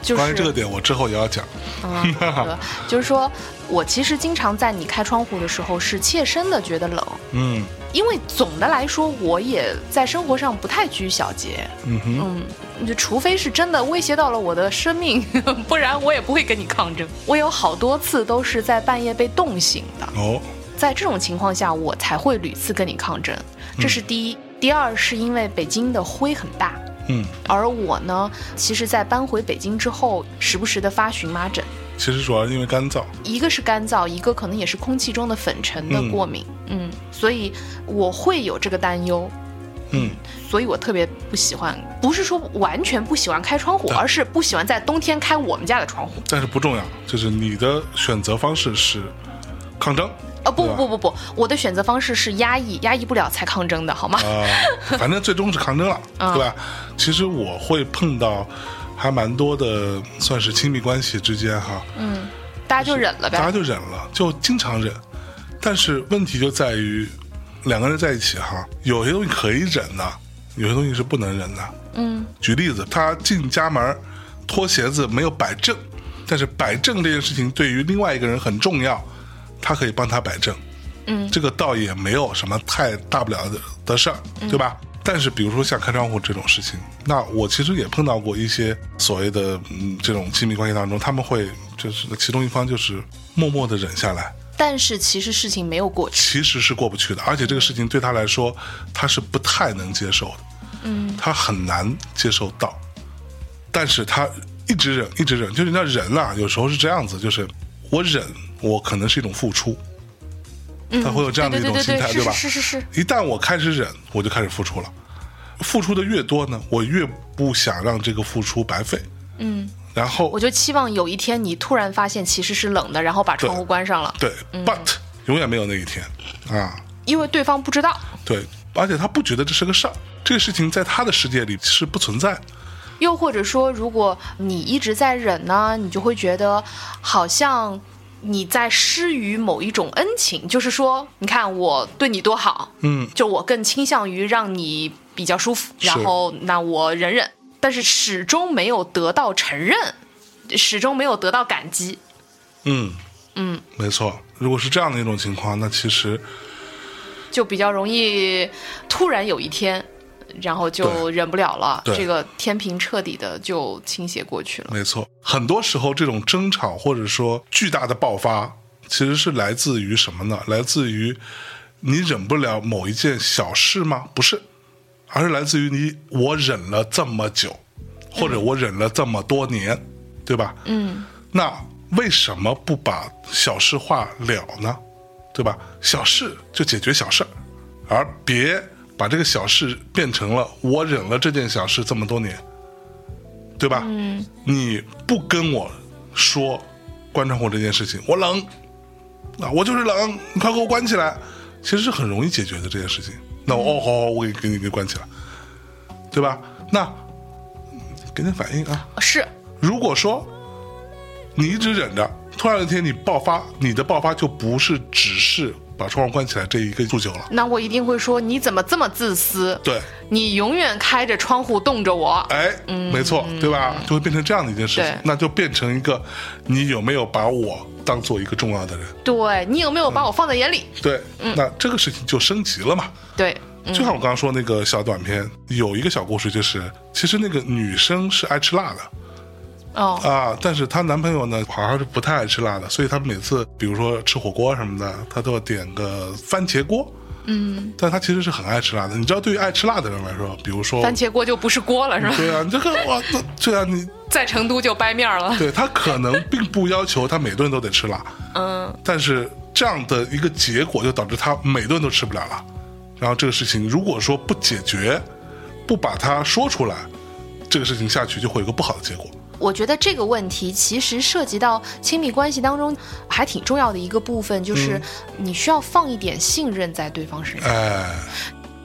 就是关于这个点，我之后也要讲。啊，好的 *laughs* 就是说我其实经常在你开窗户的时候是切身的觉得冷，嗯因为总的来说我也在生活上不太拘小节，嗯哼，嗯，就除非是真的威胁到了我的生命，*laughs* 不然我也不会跟你抗争。我有好多次都是在半夜被冻醒的，哦，在这种情况下，我才会屡次跟你抗争，这是第一。第二是因为北京的灰很大，嗯，而我呢，其实，在搬回北京之后，时不时的发荨麻疹，其实主要是因为干燥。一个是干燥，一个可能也是空气中的粉尘的过敏，嗯所以我会有这个担忧，嗯，所以我特别不喜欢，不是说完全不喜欢开窗户，而是不喜欢在冬天开我们家的窗户。但是不重要，就是你的选择方式是抗争呃，不不不不不，我的选择方式是压抑，压抑不了才抗争的好吗？啊、反正最终是抗争了，嗯对吧？其实我会碰到还蛮多的，算是亲密关系之间哈，嗯大家就忍了呗。大家就忍了，就经常忍。但是问题就在于，两个人在一起哈，有些东西可以忍的，有些东西是不能忍的。嗯，举例子，他进家门脱鞋子没有摆正，但是摆正这件事情对于另外一个人很重要，他可以帮他摆正。嗯，这个倒也没有什么太大不了的的事儿，对吧？但是比如说像开窗户这种事情，那我其实也碰到过一些所谓的嗯这种亲密关系当中，他们会就是其中一方就是默默的忍下来，但是其实事情没有过去。其实是过不去的，而且这个事情对他来说，他是不太能接受的，嗯，他很难接受到，但是他一直忍，一直忍，就是那人啊，有时候是这样子，就是我忍，我可能是一种付出，他会有这样的一种心态，对，吧？是是是是，一旦我开始忍，我就开始付出了，付出的越多呢，我越不想让这个付出白费，嗯，然后我就期望有一天你突然发现其实是冷的，然后把窗户关上了，对、b u t 永远没有那一天。啊，因为对方不知道。对，而且他不觉得这是个事儿，这个事情在他的世界里是不存在的。又或者说，如果你一直在忍呢，你就会觉得好像你在施予某一种恩情，就是说，你看我对你多好，嗯，就我更倾向于让你比较舒服，然后那我忍忍，但是始终没有得到承认，始终没有得到感激。嗯嗯，没错。如果是这样的一种情况，那其实就比较容易突然有一天，然后就忍不了了，这个天平彻底的就倾斜过去了。没错，很多时候这种争吵或者说巨大的爆发，其实是来自于什么呢？来自于你忍不了某一件小事吗？不是，而是来自于你我忍了这么久，或者我忍了这么多年，对吧？嗯，那为什么不把小事化了呢？对吧？小事就解决小事儿，而别把这个小事变成了我忍了这件小事这么多年，对吧？嗯，你不跟我说关窗户这件事情，我冷啊，我就是冷，你快给我关起来，其实是很容易解决的这件事情。那我、哦，好好，我给给你给你关起来，对吧？那嗯给点反应啊。是如果说你一直忍着，突然有一天你爆发，你的爆发就不是只是把窗户关起来这一个诉求了。那我一定会说你怎么这么自私？对，你永远开着窗户冻着我。哎，没错，对吧？就会变成这样的一件事情，那就变成一个你有没有把我当做一个重要的人？对你有没有把我放在眼里？对，那这个事情就升级了嘛。对，就像我刚刚说那个小短片，有一个小故事，就是其实那个女生是爱吃辣的，哦，啊，但是她男朋友呢，好像是不太爱吃辣的，所以他们每次比如说吃火锅什么的，他都要点个番茄锅。嗯，但他其实是很爱吃辣的。你知道，对于爱吃辣的人来说，比如说，番茄锅就不是锅了，是吧？对啊，你这个哇，那对啊，你 *laughs* 在成都就掰面了。对他可能并不要求他每顿都得吃辣，嗯，*laughs* 但是这样的一个结果就导致他每顿都吃不了辣。然后这个事情如果说不解决，不把它说出来，这个事情下去就会有个不好的结果。我觉得这个问题其实涉及到亲密关系当中还挺重要的一个部分，就是你需要放一点信任在对方身上。哎，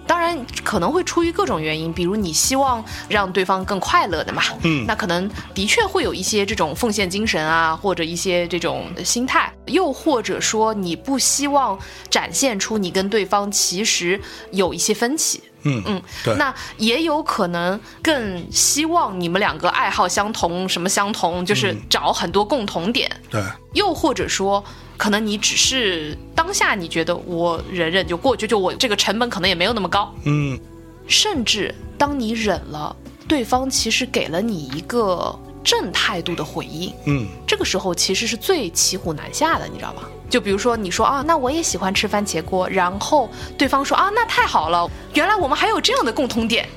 当然可能会出于各种原因，比如你希望让对方更快乐的嘛，嗯那可能的确会有一些这种奉献精神啊，或者一些这种心态，又或者说你不希望展现出你跟对方其实有一些分歧。嗯嗯，对，那也有可能更希望你们两个爱好相同，什么相同，就是找很多共同点。对，又或者说，可能你只是当下你觉得我忍忍就过去，就我这个成本可能也没有那么高。嗯，甚至当你忍了，对方其实给了你一个正态度的回应，嗯，这个时候其实是最骑虎难下的，你知道吗？就比如说你说啊，那我也喜欢吃番茄锅，然后对方说啊，那太好了，原来我们还有这样的共同点。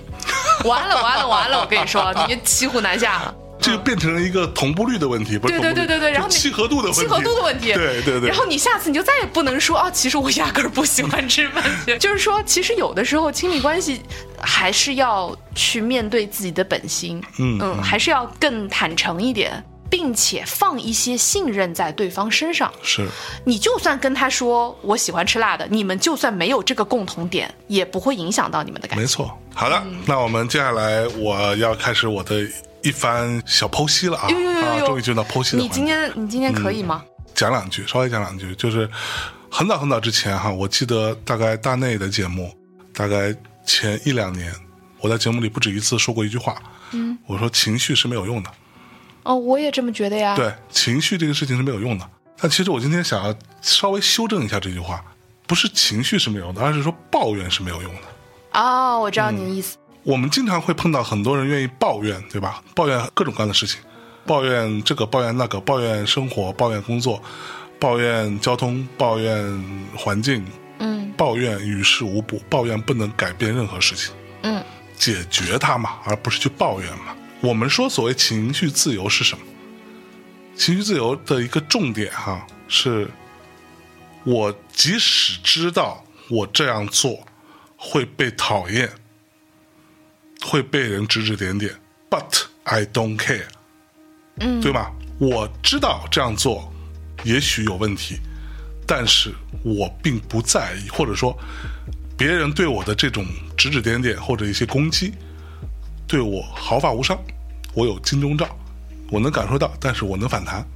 完了完了完了！我跟你说，你就骑虎难下了。这就变成了一个同步率的问题，不是对对对对对，然后你契合度的问题，契合度的问题，对对对，然后你下次你就再也不能说啊，其实我压根儿不喜欢吃番茄。*laughs* 就是说，其实有的时候亲密关系还是要去面对自己的本心，嗯嗯，还是要更坦诚一点，并且放一些信任在对方身上。是你就算跟他说我喜欢吃辣的，你们就算没有这个共同点，也不会影响到你们的感情。没错。好的，那我们接下来我要开始我的一番小剖析了啊呦呦呦终于进入到剖析了你。今天你今天可以吗？讲两句，稍微讲两句，就是很早很早之前哈，我记得大概大内的节目，大概前一两年，我在节目里不止一次说过一句话，嗯，我说情绪是没有用的，哦，我也这么觉得呀。，对，情绪这个事情是没有用的。但其实我今天想要稍微修正一下这句话，不是情绪是没有用的，而是说抱怨是没有用的。哦，我知道你的意思。我们经常会碰到很多人愿意抱怨，对吧？抱怨各种各样的事情，抱怨这个，抱怨那个，抱怨生活，抱怨工作，抱怨交通，抱怨环境，嗯抱怨与事无补，抱怨不能改变任何事情，嗯解决它嘛，而不是去抱怨嘛。我们说所谓情绪自由是什么？情绪自由的一个重点哈，是我即使知道我这样做会被讨厌，会被人指指点点，but I don't care，嗯，对吧？我知道这样做也许有问题，但是我并不在意，或者说别人对我的这种指指点点或者一些攻击，对我毫发无伤。我有金钟罩，我能感受到，但是我能反弹。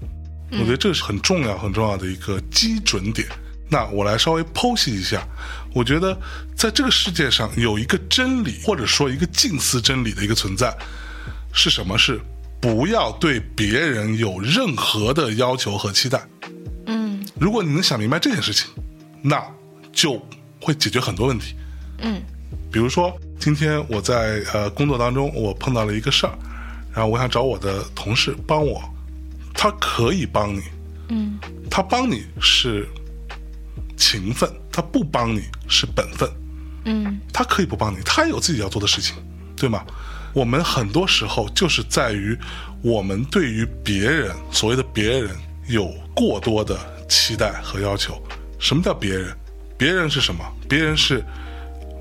我觉得这是很重要、很重要的一个基准点。那我来稍微剖析一下，我觉得在这个世界上有一个真理，或者说一个近似真理的一个存在，是什么？是不要对别人有任何的要求和期待。嗯如果你能想明白这件事情，那就会解决很多问题。嗯比如说，今天我在呃工作当中，我碰到了一个事儿，然后我想找我的同事帮我，他可以帮你，嗯他帮你是情分，他不帮你是本分，嗯他可以不帮你，他有自己要做的事情，对吗？我们很多时候就是在于我们对于别人所谓的别人有过多的期待和要求。什么叫别人？别人是什么？别人是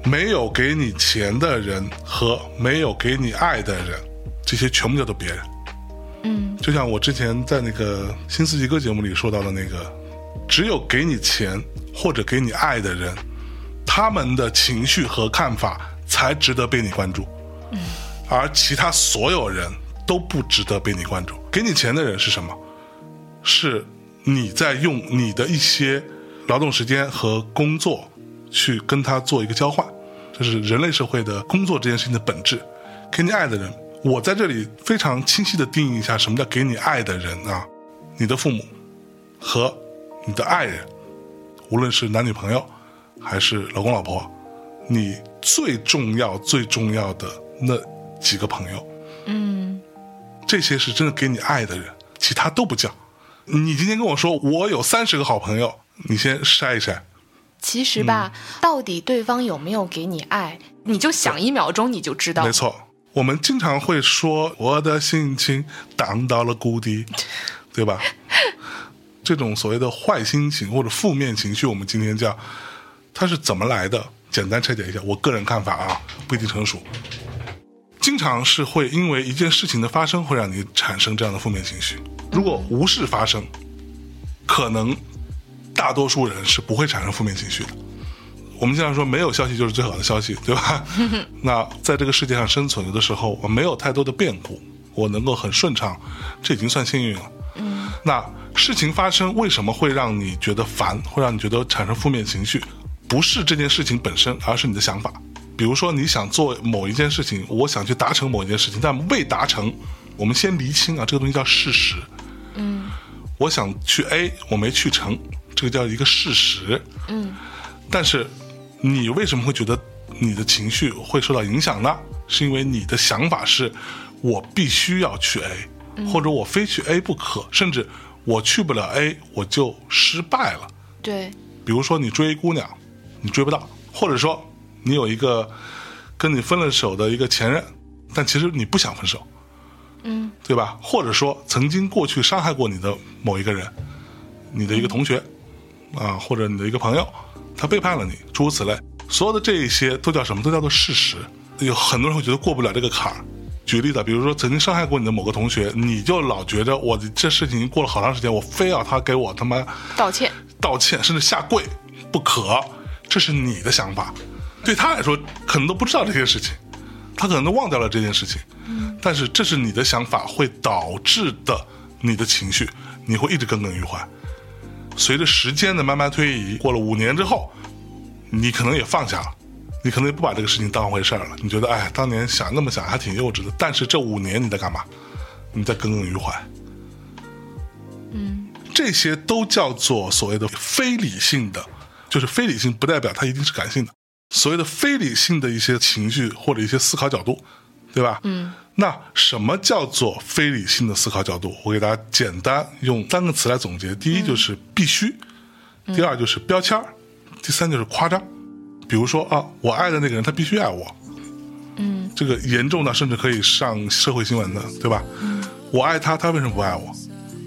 没有给你钱的人和没有给你爱的人，这些全部叫做别人。嗯就像我之前在那个新四季歌节目里说到的那个，只有给你钱或者给你爱的人，他们的情绪和看法才值得被你关注，嗯而其他所有人都不值得被你关注。给你钱的人是什么？是你在用你的一些劳动时间和工作去跟他做一个交换，这是人类社会的工作这件事情的本质。给你爱的人，我在这里非常清晰的定义一下什么叫给你爱的人啊，你的父母和你的爱人，无论是男女朋友还是老公老婆，你最重要最重要的那几个朋友，嗯这些是真的给你爱的人，其他都不叫。你今天跟我说我有三十个好朋友，你先筛一筛。其实吧，到底对方有没有给你爱，你就想一秒钟你就知道。没错，我们经常会说我的心情荡到了谷底，*laughs* 对吧？这种所谓的坏心情或者负面情绪，我们今天叫它是怎么来的？简单拆解一下，我个人看法啊，不一定成熟。经常是会因为一件事情的发生，会让你产生这样的负面情绪。如果无事发生，可能大多数人是不会产生负面情绪的。我们经常说，没有消息就是最好的消息，对吧？*laughs* 那在这个世界上生存，有的时候我没有太多的变故，我能够很顺畅，这已经算幸运了。嗯，那事情发生为什么会让你觉得烦，会让你觉得产生负面情绪？不是这件事情本身，而是你的想法。比如说，你想做某一件事情，我想去达成某一件事情，但未达成，我们先厘清啊，这个东西叫事实。嗯我想去 A，我没去成，这个叫一个事实。嗯但是你为什么会觉得你的情绪会受到影响呢？是因为你的想法是，我必须要去 A，、或者我非去 A 不可，甚至我去不了 A，我就失败了。对，比如说你追姑娘，你追不到，或者说你有一个跟你分了手的一个前任，但其实你不想分手，嗯对吧？或者说曾经过去伤害过你的某一个人，你的一个同学，啊，或者你的一个朋友，他背叛了你，诸如此类，所有的这一些都叫什么？都叫做事实。有很多人会觉得过不了这个坎儿。举个例子，比如说曾经伤害过你的某个同学，你就老觉着我这事情已经过了好长时间，我非要他给我他妈道歉。道歉，甚至下跪不可，这是你的想法。对他来说，可能都不知道这些事情，他可能都忘掉了这件事情。嗯，但是这是你的想法，会导致的你的情绪，你会一直耿耿于怀。随着时间的慢慢推移，过了五年之后，你可能也放下了，你可能也不把这个事情当回事儿了。你觉得，哎，当年想那么想还挺幼稚的。但是这五年你在干嘛？你在耿耿于怀。嗯这些都叫做所谓的非理性的，就是非理性不代表它一定是感性的。所谓的非理性的一些情绪或者一些思考角度，对吧？嗯那什么叫做非理性的思考角度？我给大家简单用三个词来总结：第一就是必须，第二就是标签儿，第三就是夸张。比如说啊，我爱的那个人他必须爱我，嗯这个严重到甚至可以上社会新闻的，对吧？我爱他，他为什么不爱我？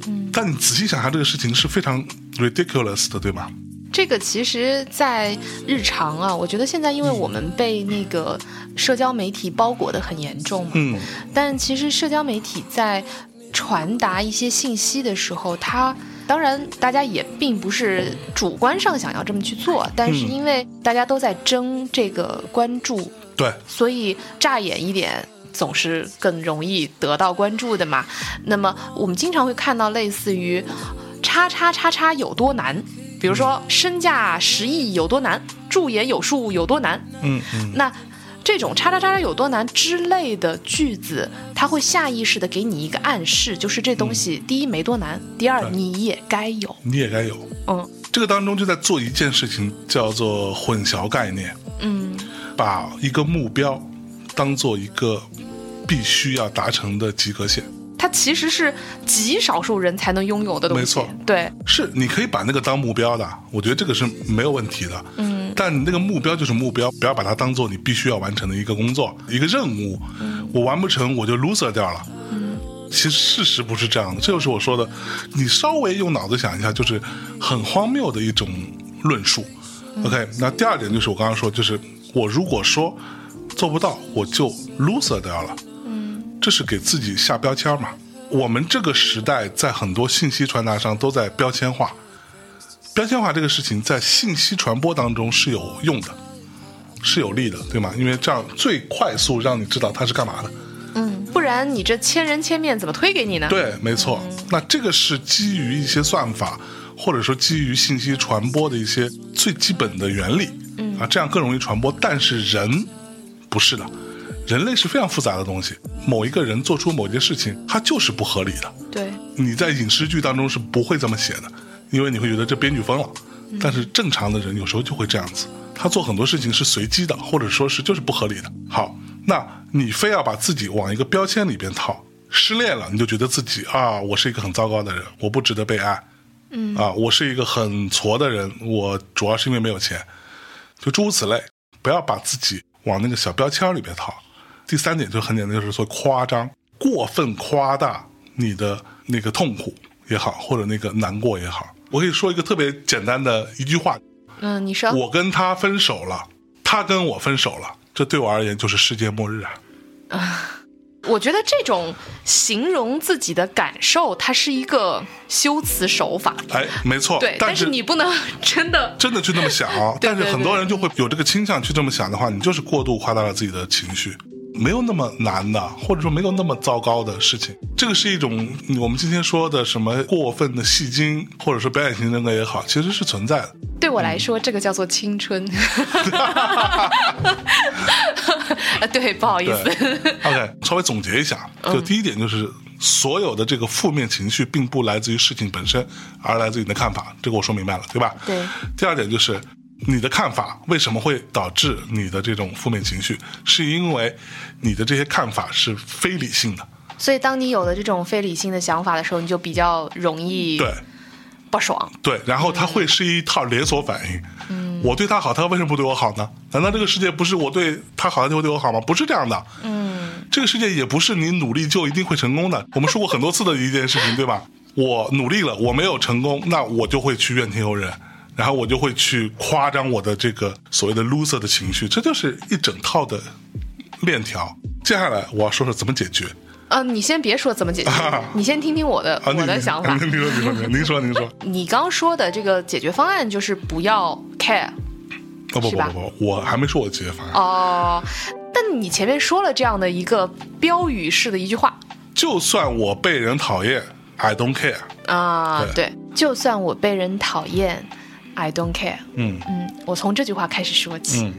嗯，但你仔细想想，这个事情是非常 ridiculous 的，对吧？这个其实，在日常啊，我觉得现在因为我们被那个社交媒体包裹的很严重嘛，嗯，但其实社交媒体在传达一些信息的时候，它当然大家也并不是主观上想要这么去做，但是嗯因为大家都在争这个关注，对，所以乍眼一点，总是更容易得到关注的嘛。那么我们经常会看到类似于“叉叉叉叉有多难”，比如说“身价十亿有多难”，“驻颜有术有多难”。嗯嗯，那这种“叉叉叉叉有多难”之类的句子，它会下意识的给你一个暗示，就是这东西第一没多难，第二你也该有。你也该有。嗯这个当中就在做一件事情，叫做混淆概念，嗯把一个目标当做一个必须要达成的及格线。它其实是极少数人才能拥有的东西。没错对，是，你可以把那个当目标的，我觉得这个是没有问题的。嗯，但你那个目标就是目标，不要把它当做你必须要完成的一个工作、一个任务。我完不成，我就 loser 掉了。嗯其实事实不是这样的，这就是我说的，你稍微用脑子想一下，就是很荒谬的一种论述。OK，那第二点就是我刚刚说，就是我如果说做不到，我就 loser 掉了。这是给自己下标签嘛？我们这个时代在很多信息传达上都在标签化，标签化这个事情在信息传播当中是有用的，是有利的，对吗？因为这样最快速让你知道它是干嘛的。嗯，不然你这千人千面怎么推给你呢？，对，没错。那这个是基于一些算法，或者说基于信息传播的一些最基本的原理。嗯啊，这样更容易传播。但是人不是的，人类是非常复杂的东西。某一个人做出某件事情，它就是不合理的。对，你在影视剧当中是不会这么写的，因为你会觉得这编剧疯了。但是正常的人有时候就会这样子，他做很多事情是随机的，或者说是就是不合理的。好，那你非要把自己往一个标签里边套，失恋了你就觉得自己啊，我是一个很糟糕的人，我不值得被爱，嗯啊，我是一个很挫的人，我主要是因为没有钱，就诸如此类，不要把自己往那个小标签里边套。第三点就很简单，就是说夸张、过分夸大你的那个痛苦也好，或者那个难过也好。我可以说一个特别简单的一句话：嗯，你说，我跟他分手了，他跟我分手了，这对我而言就是世界末日啊！啊 *laughs* 我觉得这种形容自己的感受，它是一个修辞手法。哎，没错，对，但但是你不能真的 *laughs* 真的去那么想，*laughs* 对但是很多人就会有这个倾向去这么想的话，你就是过度夸大了自己的情绪，没有那么难的，或者说没有那么糟糕的事情。这个是一种嗯我们今天说的什么过分的戏精，或者说表演型人格也好，其实是存在的。对我来说，这个叫做青春。啊，*laughs* 对，不好意思。OK，稍微总结一下，就第一点就是。所有的这个负面情绪并不来自于事情本身，而来自于你的看法。这个我说明白了，对吧？对。第二点就是你的看法为什么会导致你的这种负面情绪，是因为你的这些看法是非理性的。所以，当你有了这种非理性的想法的时候，你就比较容易对不爽。对，然后它会是一套连锁反应。嗯，我对他好，他为什么不对我好呢？难道这个世界不是我对他好，他就会对我好吗？不是这样的。嗯，这个世界也不是你努力就一定会成功的。我们说过很多次的一件事情，对吧？我努力了，我没有成功，那我就会去怨天尤人，然后我就会去夸张我的这个所谓的 loser 的情绪，这就是一整套的链条。接下来我要说说怎么解决呃，你先别说怎么解决，你先听听我的、我的想法。*laughs* 您说，您说，您说，*laughs* 您说。你刚说的这个解决方案就是不要 care 哦不不不不，我还没说我的解决方案。哦。但你前面说了这样的一个标语式的一句话就算我被人讨厌，I don't care。啊，对对，就算我被人讨厌，I don't care。嗯嗯，我从这句话开始说起。嗯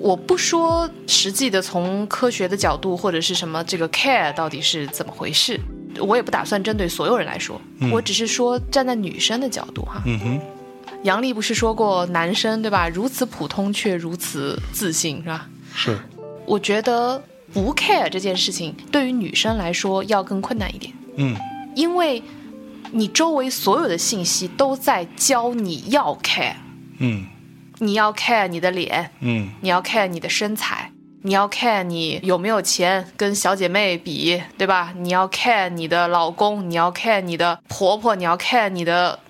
我不说实际的从科学的角度或者是什么这个 care 到底是怎么回事，我也不打算针对所有人来说，我只是说站在女生的角度哈。嗯哼，杨笠不是说过男生对吧？如此普通却如此自信是吧？是我觉得不 care 这件事情对于女生来说要更困难一点，嗯因为你周围所有的信息都在教你要 care，嗯。你要 care 你的脸，嗯。你要 care 你的身材，你要 care 你有没有钱跟小姐妹比，对吧？你要 care 你的老公，你要 care 你的婆婆，你要 care 你的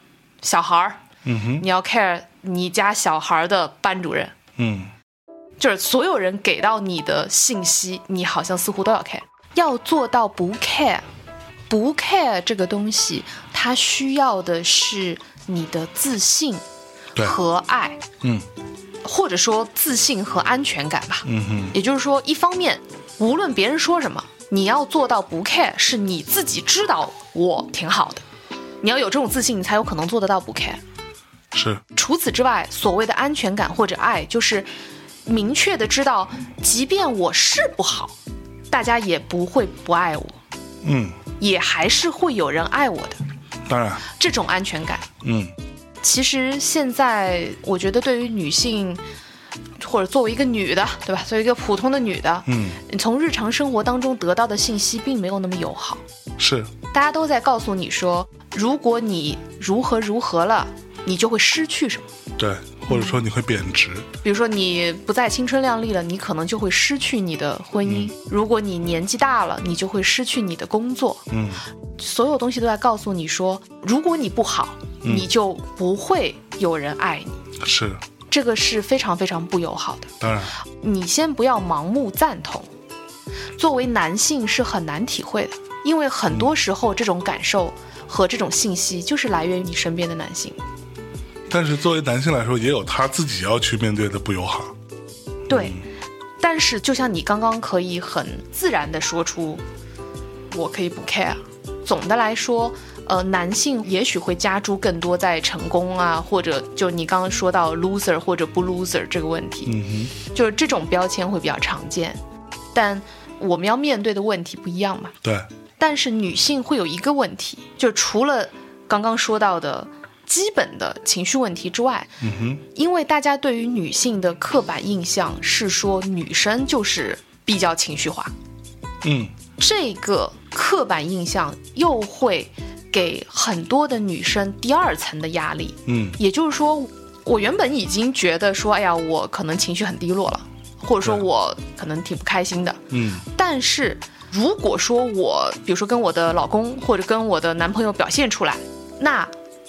小孩儿，嗯哼。你要 care 你家小孩儿的班主任，嗯。就是所有人给到你的信息，你好像似乎都要 care。要做到不 care，不 care 这个东西，它需要的是你的自信和爱，嗯。或者说自信和安全感吧。嗯哼。也就是说，一方面无论别人说什么，你要做到不 care，是你自己知道我挺好的，你要有这种自信，你才有可能做得到不 care。是。除此之外，所谓的安全感或者爱，就是明确的知道，即便我是不好，大家也不会不爱我，嗯，也还是会有人爱我的。当然，这种安全感，嗯其实现在我觉得对于女性，或者作为一个女的，对吧？作为一个普通的女的，嗯，你从日常生活当中得到的信息并没有那么友好。是大家都在告诉你说，如果你如何如何了，你就会失去什么。对，或者说你会贬值，比如说你不再青春靓丽了，你可能就会失去你的婚姻；如果你年纪大了，你就会失去你的工作。嗯。所有东西都在告诉你说，如果你不好，你就不会有人爱你。是，这个是非常非常不友好的。当然，你先不要盲目赞同，作为男性是很难体会的，因为很多时候这种感受和这种信息就是来源于你身边的男性。但是作为男性来说，也有他自己要去面对的不友好，对，但是就像你刚刚可以很自然的说出，我可以不 care。总的来说，呃，男性也许会加诸更多在成功啊，或者就你刚刚说到 loser 或者不 loser 这个问题，嗯哼就是这种标签会比较常见，但我们要面对的问题不一样嘛。对，但是女性会有一个问题，就除了刚刚说到的基本的情绪问题之外，嗯哼，因为大家对于女性的刻板印象是说女生就是比较情绪化，嗯。这个刻板印象又会给很多的女生第二层的压力。嗯。也就是说，我原本已经觉得说，哎呀，我可能情绪很低落了，或者说我可能挺不开心的。嗯。但是如果说我，比如说跟我的老公或者跟我的男朋友表现出来，那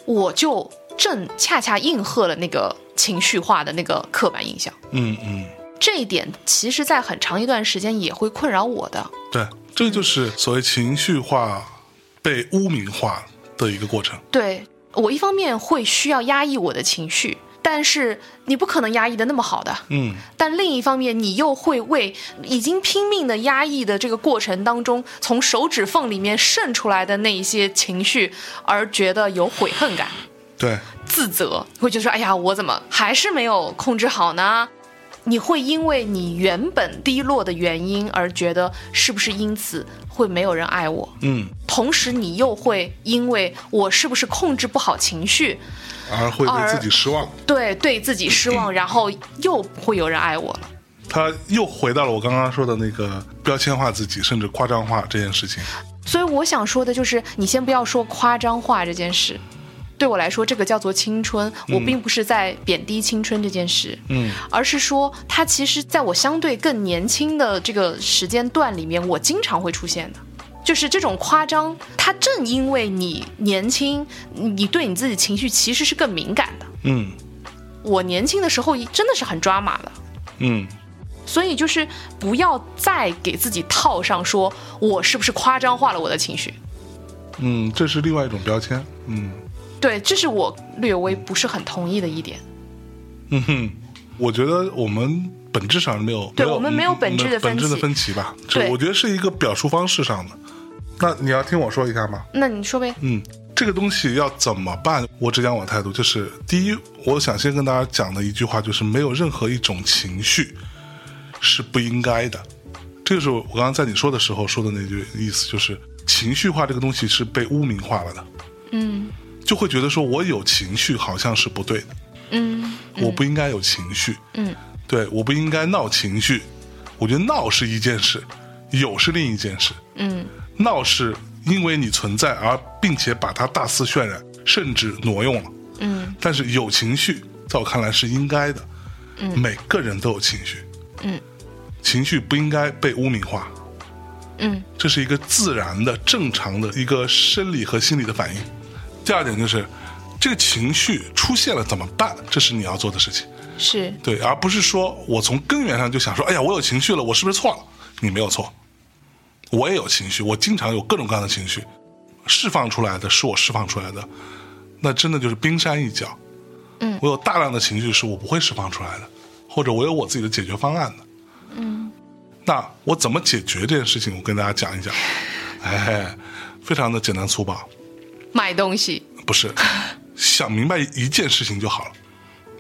我就正恰恰应和了那个情绪化的那个刻板印象。嗯嗯，这一点其实，在很长一段时间也会困扰我的。对，这个就是所谓情绪化被污名化的一个过程。对我一方面会需要压抑我的情绪，但是你不可能压抑的那么好的。嗯但另一方面，你又会为已经拼命的压抑的这个过程当中，从手指缝里面渗出来的那一些情绪而觉得有悔恨感、对，自责，会觉得说：“哎呀，我怎么还是没有控制好呢？”你会因为你原本低落的原因而觉得是不是因此会没有人爱我？嗯，同时，你又会因为我是不是控制不好情绪，而会对自己失望。对对自己失望，然后又不会有人爱我了。他又回到了我刚刚说的那个标签化自己，甚至夸张化这件事情。所以我想说的就是，你先不要说夸张化这件事。对我来说，这个叫做青春。我并不是在贬低青春这件事，嗯而是说它其实在我相对更年轻的这个时间段里面，我经常会出现的。就是这种夸张，它正因为你年轻，你对你自己情绪其实是更敏感的。嗯我年轻的时候真的是很抓马的，嗯，所以就是不要再给自己套上说我是不是夸张化了我的情绪。嗯，这是另外一种标签。嗯对，这是我略微不是很同意的一点。嗯哼，我觉得我们本质上没有，对我们没有本质的分本质的歧分歧吧？对我觉得是一个表述方式上的。那你要听我说一下吗？那你说呗？嗯，这个东西要怎么办？我只讲我态度，就是第一，我想先跟大家讲的一句话就是，没有任何一种情绪是不应该的。这个是我刚刚在你说的时候说的那句意思，就是情绪化这个东西是被污名化了的，嗯就会觉得说我有情绪好像是不对的，嗯我不应该有情绪，嗯对，我不应该闹情绪。我觉得闹是一件事，有是另一件事。嗯闹是因为你存在而并且把它大肆渲染，甚至挪用了。嗯但是有情绪，在我看来是应该的。嗯每个人都有情绪，嗯情绪不应该被污名化，嗯这是一个自然的、正常的一个生理和心理的反应。第二点就是，这个情绪出现了怎么办？这是你要做的事情。是对，而不是说我从根源上就想说，哎呀，我有情绪了，我是不是错了？你没有错，我也有情绪，我经常有各种各样的情绪，释放出来的是我释放出来的，那真的就是冰山一角。嗯我有大量的情绪是我不会释放出来的，或者我有我自己的解决方案的。嗯那我怎么解决这件事情？我跟大家讲一讲。哎，非常的简单粗暴，买东西，不是想明白一件事情就好了。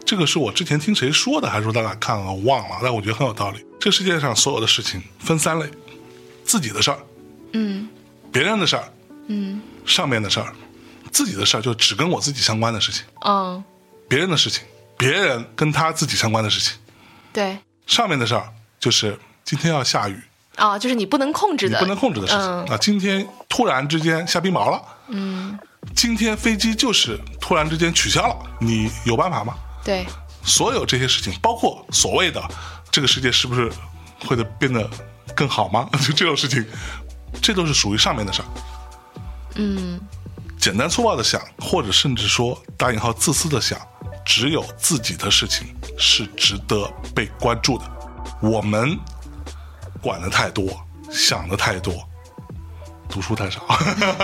这个是我之前听谁说的，还是说大家看了我忘了？但我觉得很有道理。这世界上所有的事情分三类：自己的事儿，嗯。别人的事儿，嗯。上面的事儿。自己的事儿就只跟我自己相关的事情，嗯，别人的事情，别人跟他自己相关的事情。对。上面的事儿就是今天要下雨，啊，就是你不能控制的，你不能控制的事情、嗯。啊。今天突然之间下冰雹了，嗯，今天飞机就是突然之间取消了，你有办法吗？对，所有这些事情，包括所谓的这个世界是不是会的变得更好吗？*laughs* 就这种事情，这都是属于上面的事儿。嗯简单粗暴的想，或者甚至说打引号自私的想，只有自己的事情是值得被关注的。我们管的太多，想的太多，读书太少，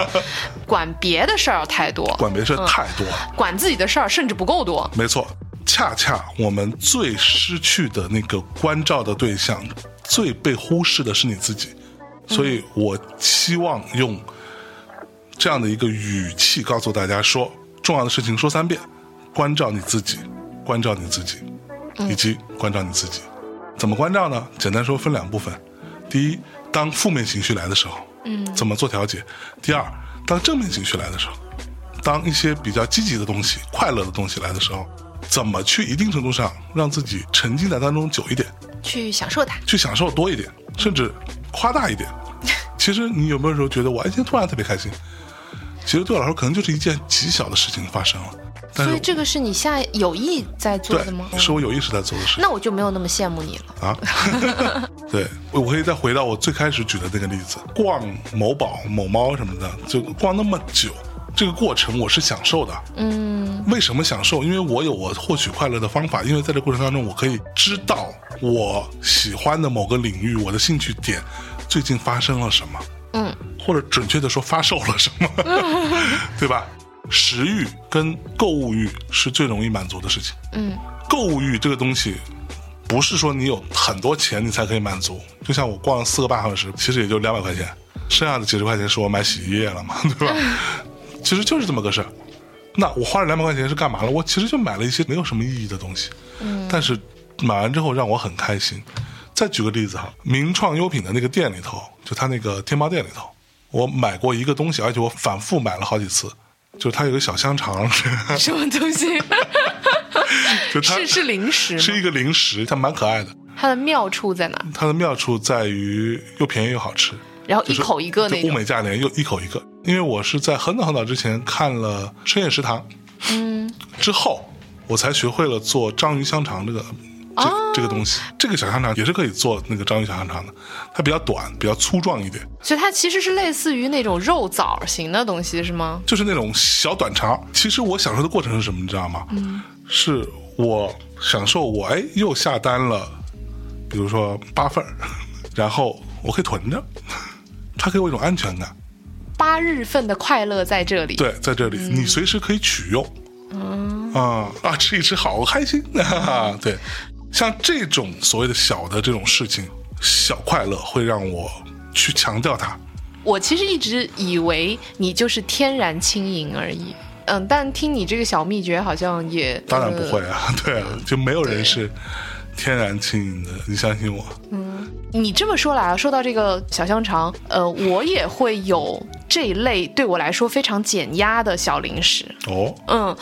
*laughs* 管别的事儿太多，管别的事儿太多了。管自己的事儿甚至不够多。没错，恰恰我们最失去的那个关照的对象，最被忽视的是你自己。所以我希望用这样的一个语气告诉大家说：重要的事情说三遍，关照你自己，关照你自己，以及关照你自己。怎么关照呢？简单说分两部分。第一，当负面情绪来的时候，嗯，怎么做调节？第二，当正面情绪来的时候，当一些比较积极的东西、快乐的东西来的时候，怎么去一定程度上让自己沉浸在当中久一点，去享受它，去享受多一点，甚至夸大一点。*laughs* 其实你有没有时候觉得我哎，今天突然特别开心？其实对我来说，可能就是一件极小的事情发生了，但是所以这个是你下有意在做的吗？是我有意识在做的事那我就没有那么羡慕你了。啊。*laughs* 对，我我可以再回到我最开始举的那个例子，逛某宝、某猫什么的，就逛那么久，这个过程我是享受的。嗯为什么享受？因为我有我获取快乐的方法，因为在这过程当中，我可以知道我喜欢的某个领域，我的兴趣点最近发生了什么，嗯或者准确的说发售了什么，*laughs* 对吧？食欲跟购物欲是最容易满足的事情。嗯购物欲这个东西，不是说你有很多钱你才可以满足。就像我逛了四个半小时，其实也就两百块钱，剩下的几十块钱是我买洗衣液了嘛，对吧？*laughs* 其实就是这么个事儿。那我花了两百块钱是干嘛了？我其实就买了一些没有什么意义的东西，嗯，但是买完之后让我很开心。再举个例子哈，名创优品的那个店里头，就他那个天猫店里头，我买过一个东西，而且我反复买了好几次，就是它有个小香肠，*laughs* 什么东西？*laughs* 就它是是零食吗？是一个零食，它蛮可爱的。它的妙处在哪？它的妙处在于又便宜又好吃，然后一口一个那就物。美价廉又一口一个。因为我是在很早很早之前看了《深夜食堂》，嗯，之后，我才学会了做章鱼香肠这个这、哦这个东西。这个小香肠也是可以做那个章鱼小香肠的，它比较短，比较粗壮一点，所以它其实是类似于那种肉枣型的东西，是吗？就是那种小短肠。其实我享受的过程是什么，你知道吗？嗯，是我享受我哎又下单了，比如说八份儿，然后我可以囤着，它给我一种安全感。八日份的快乐在这里。对，在这里、你随时可以取用。嗯啊啊，吃一吃好开心 *laughs* 啊！对，像这种所谓的小的这种事情，小快乐会让我去强调它。我其实一直以为你就是天然轻盈而已。嗯，但听你这个小秘诀，好像也当然不会呃啊，*laughs* 对啊，就没有人是天然轻盈的，你相信我。嗯你这么说来啊，说到这个小香肠，呃，我也会有这一类对我来说非常减压的小零食。哦，嗯，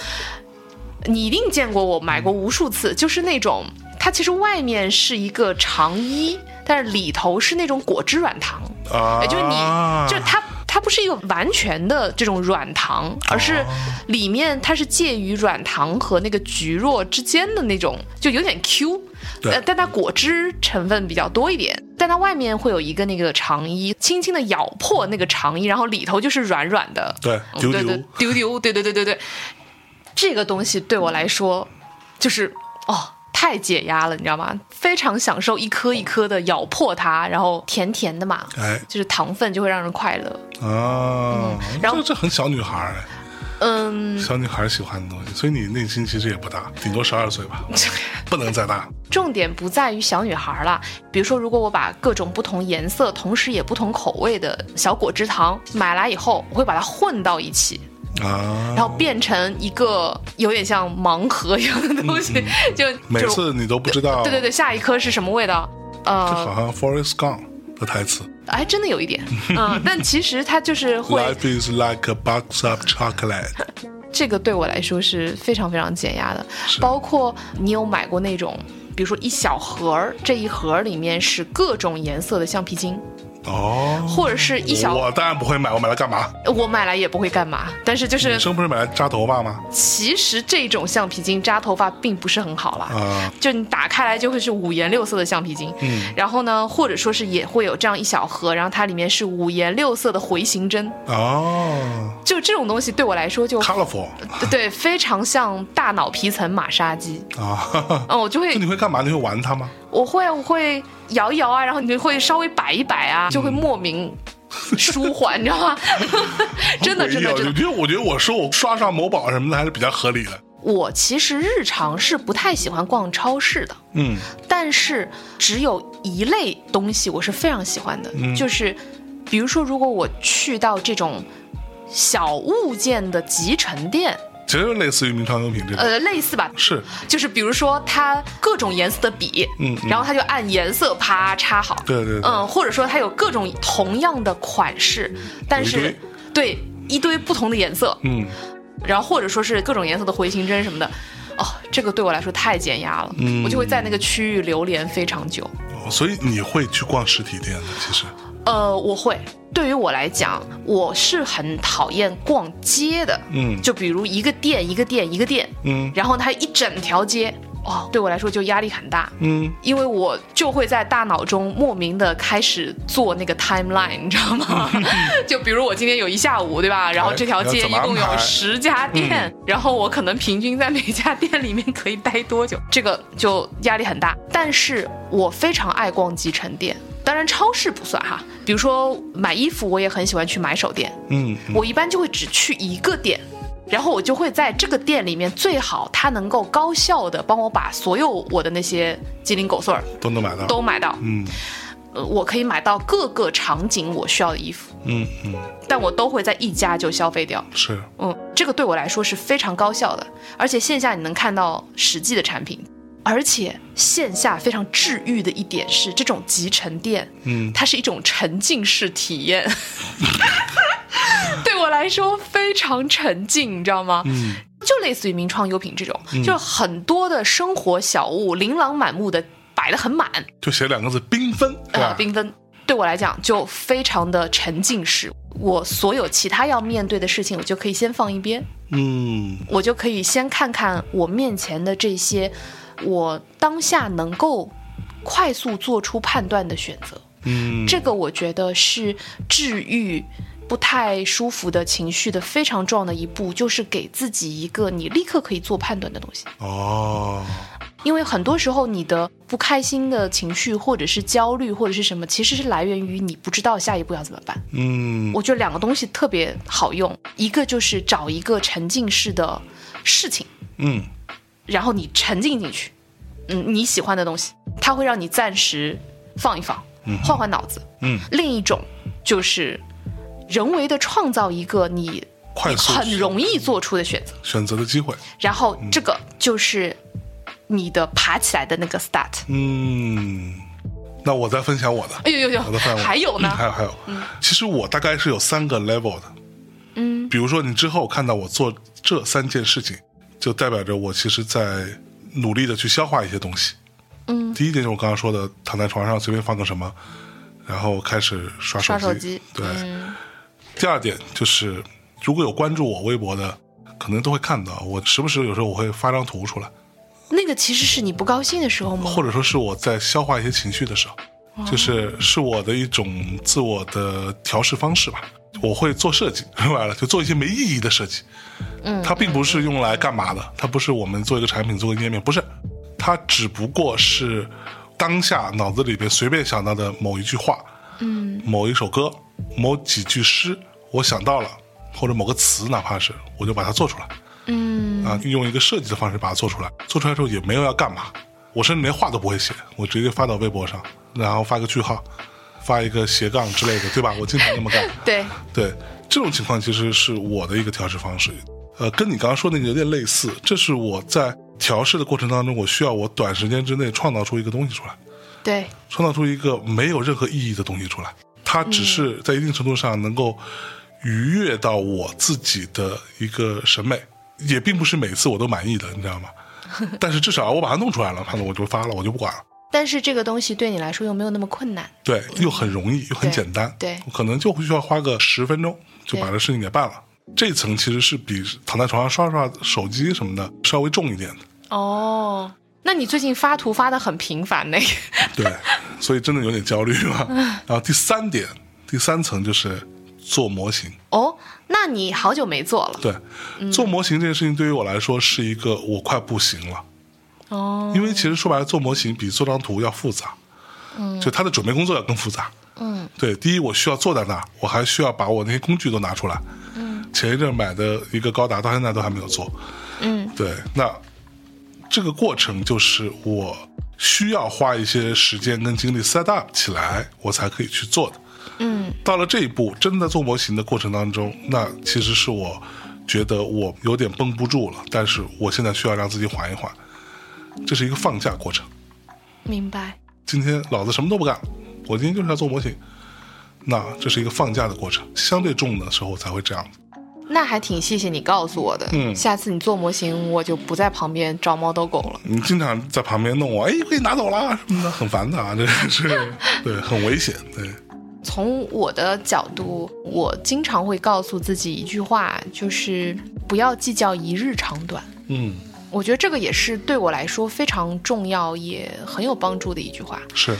你一定见过，我买过无数次，就是那种它其实外面是一个肠衣，但是里头是那种果汁软糖，啊，也就是你，就它。它不是一个完全的这种软糖，而是里面它是介于软糖和那个橘若之间的那种，就有点 Q，对。呃，但它果汁成分比较多一点，但它外面会有一个那个肠衣，轻轻的咬破那个肠衣，然后里头就是软软的，对嗯丢丢。对对丢丢，对对对对对，这个东西对我来说就是哦。太解压了，你知道吗？非常享受一颗一颗的咬破它，然后甜甜的嘛，哎就是糖分就会让人快乐。啊，嗯然后这这很小女孩嗯，小女孩喜欢的东西，所以你内心其实也不大，顶多十二岁吧，*laughs* 不能再大。重点不在于小女孩了。比如说，如果我把各种不同颜色，同时也不同口味的小果汁糖买来以后，我会把它混到一起，啊，然后变成一个有点像盲盒一样的东西，就嗯。*laughs* 每次你都不知道，对对对，下一颗是什么味道？这呃，好像 Forest Gump 的台词。哎真的有一点，嗯，*laughs* 但其实它就是会，，Life is like a box of chocolate。*laughs* 这个对我来说是非常非常减压的。包括你有买过那种，比如说一小盒儿，这一盒儿里面是各种颜色的橡皮筋，哦，或者是一小，我当然不会买，我买来干嘛？我买来也不会干嘛，但是就是女生不是买来扎头发吗？其实这种橡皮筋扎头发并不是很好啦。啊，就你打开来就会是五颜六色的橡皮筋，嗯，然后呢，或者说是也会有这样一小盒，然后它里面是五颜六色的回形针，哦就这种东西对我来说就，colorful 对非常像大脑皮层马杀鸡，啊，哈哈嗯，我就会 *laughs* 你会干嘛？你会玩它吗？我会我会摇一摇啊，然后你会稍微摆一摆啊，就会莫名舒缓，你知道吗？*laughs* 真的真的真的，我觉得我觉得我说我刷刷某宝什么的还是比较合理的。我其实日常是不太喜欢逛超市的，嗯但是只有一类东西我是非常喜欢的，嗯就是比如说如果我去到这种小物件的集成店，其实类似于名创优品这种，呃，类似吧，是。就是比如说它各种颜色的笔，嗯嗯。然后它就按颜色啪插好，对对对。嗯，或者说它有各种同样的款式，但是一对一堆不同的颜色，嗯。然后或者说是各种颜色的回形针什么的，哦，这个对我来说太减压了，嗯。我就会在那个区域流连非常久。哦所以你会去逛实体店的，其实呃，我会。对于我来讲，我是很讨厌逛街的。嗯就比如一个店一个店一个店，嗯然后它一整条街，哦，对我来说就压力很大。嗯因为我就会在大脑中莫名的开始做那个 timeline，你知道吗？*laughs* 就比如我今天有一下午，对吧？然后这条街一共有十家店，然后我可能平均在每家店里面可以待多久，这个就压力很大。但是我非常爱逛集成店，当然超市不算哈。比如说买衣服，我也很喜欢去买手店，嗯嗯我一般就会只去一个店，然后我就会在这个店里面，最好它能够高效的帮我把所有我的那些鸡零狗碎儿都能买到。都买到，嗯。呃，我可以买到各个场景我需要的衣服，嗯嗯，但我都会在一家就消费掉。是。嗯，这个对我来说是非常高效的，而且线下你能看到实际的产品。而且线下非常治愈的一点是，这种集成店，嗯。它是一种沉浸式体验，*laughs* *laughs* 对我来说非常沉浸，你知道吗？嗯就类似于名创优品这种，就很多的生活小物琳琅满目的摆的很满，就写两个字缤纷，啊呃，？缤纷。对我来讲就非常的沉浸式，我所有其他要面对的事情，我就可以先放一边，嗯我就可以先看看我面前的这些，我当下能够快速做出判断的选择。嗯，这个我觉得是治愈不太舒服的情绪的非常重要的一步，就是给自己一个你立刻可以做判断的东西。哦，因为很多时候你的不开心的情绪，或者是焦虑，或者是什么，其实是来源于你不知道下一步要怎么办。嗯我觉得两个东西特别好用，一个就是找一个沉浸式的事情，嗯然后你沉浸进去，嗯，你喜欢的东西，它会让你暂时放一放，换换脑子。嗯，另一种就是人为的创造一个你快速很容易做出的选择，选择的机会。然后这个就是你的爬起来的那个 start。嗯，那我再分享我的，哎呦呦呦我的范，围还有呢嗯，还有还有，其实我大概是有三个 level 的。嗯，比如说你之后看到我做这三件事情，就代表着我其实在努力的去消化一些东西。嗯，第一点就是我刚刚说的，躺在床上随便放个什么，然后开始刷手机。刷手机，对。嗯第二点就是，如果有关注我微博的，可能都会看到，我时不时有时候我会发张图出来，那个其实是你不高兴的时候吗？或者说是我在消化一些情绪的时候，哦就是是我的一种自我的调试方式吧。我会做设计，说白了就做一些没意义的设计。嗯，它并不是用来干嘛的，它不是我们做一个产品做个页面，不是，它只不过是当下脑子里边随便想到的某一句话，嗯某一首歌，某几句诗，我想到了，或者某个词，哪怕是我就把它做出来。嗯啊，用一个设计的方式把它做出来。做出来之后也没有要干嘛，我甚至连话都不会写，我直接发到微博上，然后发个句号，发一个斜杠之类的，对吧？我经常这么干。*laughs* 对，对，这种情况其实是我的一个调试方式，呃，跟你刚刚说那个有点类似。这是我在调试的过程当中，我需要我短时间之内创造出一个东西出来，对，创造出一个没有任何意义的东西出来。它只是在一定程度上能够愉悦到我自己的一个审美，也并不是每次我都满意的，你知道吗？*laughs* 但是至少我把它弄出来了，反正我就发了，我就不管了。但是这个东西对你来说又没有那么困难。对，又很容易，又很简单。对我可能就需要花个十分钟就把这事情给办了。这一层其实是比躺在床上刷刷手机什么的稍微重一点的。哦，那你最近发图发的很频繁呢？对，所以真的有点焦虑吧。*laughs* 然后第三点，第三层就是做模型。哦，那你好久没做了。对，做模型这件事情对于我来说是一个我快不行了，哦，因为其实说白了，做模型比做张图要复杂。嗯，就它的准备工作要更复杂。嗯，对，第一我需要坐在那儿，我还需要把我那些工具都拿出来。嗯，前一阵买的一个高达到现在都还没有做。嗯，对，那这个过程就是我需要花一些时间跟精力 set up 起来，我才可以去做的。嗯，到了这一步，真的在做模型的过程当中，那其实是我觉得我有点绷不住了，但是我现在需要让自己缓一缓，这是一个放假过程。明白。今天老子什么都不干，我今天就是要做模型。那这是一个放假的过程，相对重的时候才会这样。那还挺谢谢你告诉我的。嗯下次你做模型，我就不在旁边招猫逗狗了。你经常在旁边弄我，哎，给你拿走了什么的，很烦的啊，这是对，很危险，对，从我的角度，我经常会告诉自己一句话，就是不要计较一日长短。嗯，我觉得这个也是对我来说非常重要，也很有帮助的一句话。是，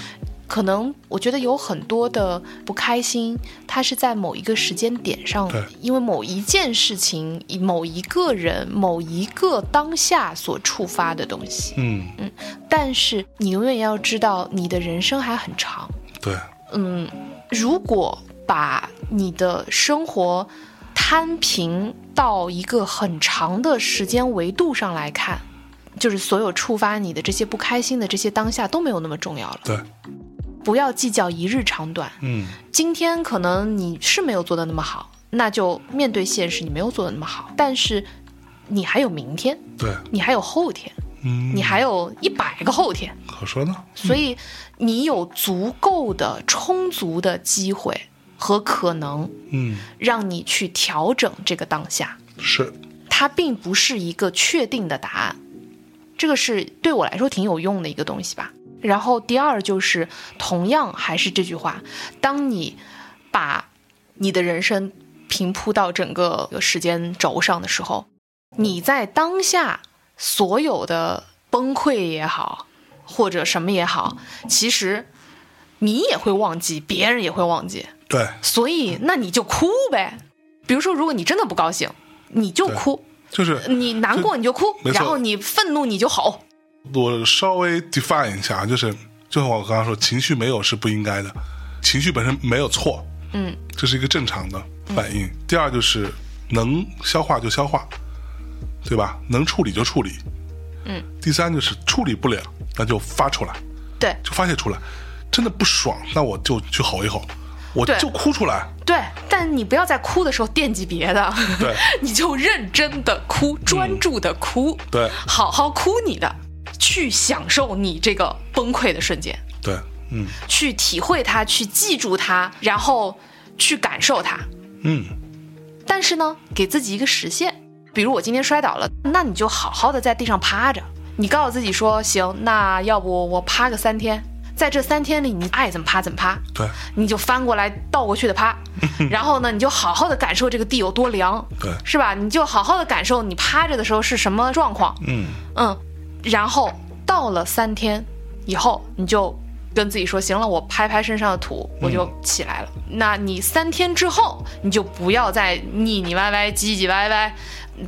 可能我觉得有很多的不开心，它是在某一个时间点上对，因为某一件事情、某一个人、某一个当下所触发的东西。嗯嗯，但是你永远要知道，你的人生还很长。对，嗯，如果把你的生活摊平到一个很长的时间维度上来看，就是所有触发你的这些不开心的这些当下都没有那么重要了。对，不要计较一日长短。嗯，今天可能你是没有做的那么好，那就面对现实，你没有做的那么好，但是你还有明天，对，你还有后天，嗯，你还有一百个后天。可说呢，所以你有足够的、充足的机会和可能，嗯，让你去调整这个当下。是，它并不是一个确定的答案，这个是对我来说挺有用的一个东西吧。然后第二就是，同样还是这句话，当你把你的人生平铺到整个时间轴上的时候，你在当下所有的崩溃也好，或者什么也好，其实你也会忘记，别人也会忘记，对，所以那你就哭呗。比如说，如果你真的不高兴，你就哭；就是你难过你就哭，然后你愤怒你就吼。我稍微 define 一下，就是就像我刚刚说，情绪没有是不应该的，情绪本身没有错，嗯，这是一个正常的反应。第二就是能消化就消化，对吧？能处理就处理。嗯。第三就是处理不了，那就发出来，对。就发泄出来。真的不爽，那我就去吼一吼，我就哭出来。对，但你不要在哭的时候惦记别的，对。*laughs* 你就认真的哭，专注的哭，对。好好哭你的，去享受你这个崩溃的瞬间，对，嗯。去体会它，去记住它，然后去感受它。嗯，但是呢，给自己一个时限，比如我今天摔倒了，那你就好好的在地上趴着，你告诉自己说，行，那要不我趴个三天，在这三天里，你爱怎么趴怎么趴，对。你就翻过来倒过去的趴，*laughs* 然后呢，你就好好的感受这个地有多凉，对，是吧？你就好好的感受你趴着的时候是什么状况，嗯。嗯，然后到了三天以后，你就跟自己说，行了，我拍拍身上的土，我就起来了。那你三天之后，你就不要再腻腻歪歪、唧唧歪歪，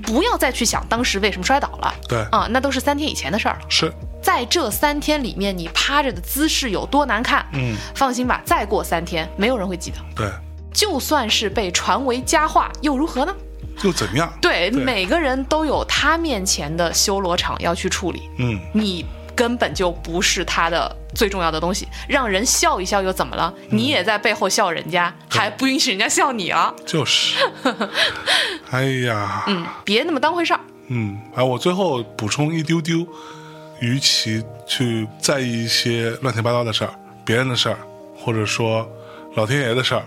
不要再去想当时为什么摔倒了对，啊，那都是三天以前的事儿了。是，在这三天里面，你趴着的姿势有多难看，嗯放心吧，再过三天，没有人会记得。对，就算是被传为佳话，又如何呢？又怎么样？对，对每个人都有他面前的修罗场要去处理，嗯，你根本就不是他的最重要的东西。让人笑一笑又怎么了？你也在背后笑人家，还不允许人家笑你了。就是。*laughs* 哎呀，嗯，别那么当回事儿。嗯，哎，我最后补充一丢丢，与其去在意一些乱七八糟的事儿、别人的事儿，或者说老天爷的事儿，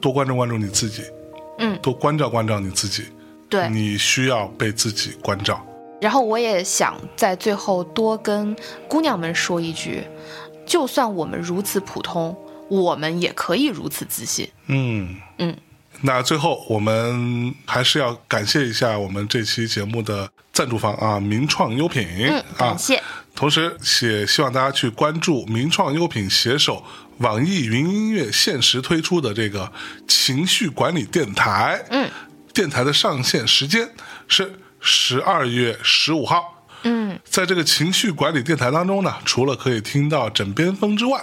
多关注关注你自己，嗯多关照关照你自己。对，你需要被自己关照。然后我也想在最后多跟姑娘们说一句：就算我们如此普通，我们也可以如此自信。嗯嗯，那最后我们还是要感谢一下我们这期节目的赞助方啊，名创优品。嗯，啊感，谢。同时也希望大家去关注名创优品携手网易云音乐限时推出的这个情绪管理电台。嗯，电台的上线时间是十二月十五号。嗯，在这个情绪管理电台当中呢，除了可以听到枕边风之外，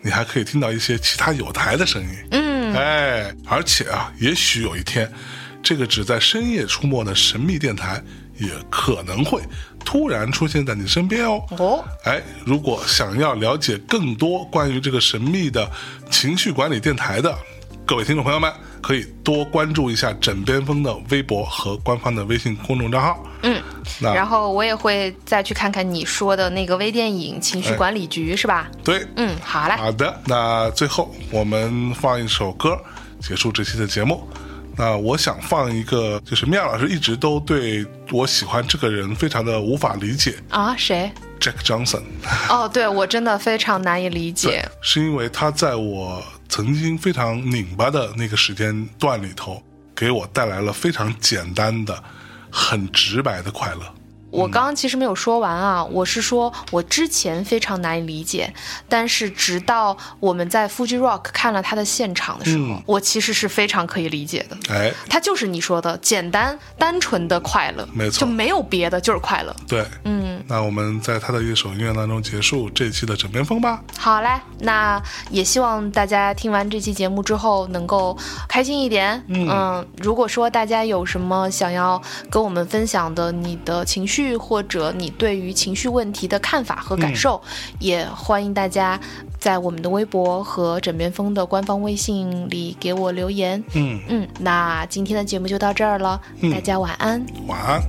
你还可以听到一些其他有台的声音。嗯，哎，而且啊，也许有一天，这个只在深夜出没的神秘电台，也可能会突然出现在你身边哦。哦，哎，如果想要了解更多关于这个神秘的情绪管理电台的各位听众朋友们，可以多关注一下枕边风的微博和官方的微信公众账号。嗯，那然后我也会再去看看你说的那个微电影《情绪管理局》，是吧？对，嗯，好嘞。好的，那最后我们放一首歌结束这期的节目。那我想放一个，就是妙老师一直都对我喜欢这个人非常的无法理解啊，谁？，Jack Johnson。哦，对我真的非常难以理解。*laughs* 是因为他在我曾经非常拧巴的那个时间段里头，给我带来了非常简单的、很直白的快乐。我刚刚其实没有说完啊，我是说我之前非常难以理解，但是直到我们在 Fuji Rock 看了他的现场的时候，嗯我其实是非常可以理解的。哎，他就是你说的简单单纯的快乐，没错就没有别的，就是快乐。对，嗯，那我们在他的一首音乐当中结束这一期的枕边风吧。好嘞，那也希望大家听完这期节目之后能够开心一点。嗯如果说大家有什么想要跟我们分享的，你的情绪或者你对于情绪问题的看法和感受，也欢迎大家在我们的微博和枕边风的官方微信里给我留言。嗯，嗯，那今天的节目就到这儿了，大家晚安。晚安。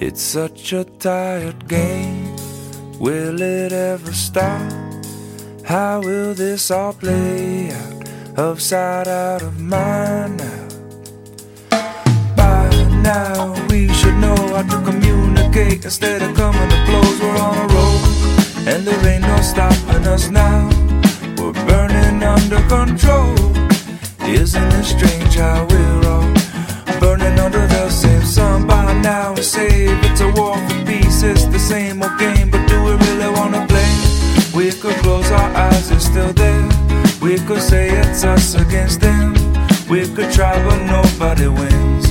It's such a tired game. Will it ever stop? How will this all play out? Of sight, out of mind now. Now, we should know how to communicate instead of coming to blows. We're on a roll, and there ain't no stopping us now. We're burning under control. Isn't it strange how we're all burning under the same sun by now? Say if it's a war for peace, it's the same old game. But do we really wanna play? We could close our eyes, it's still there. We could say it's us against them. We could try, but nobody wins.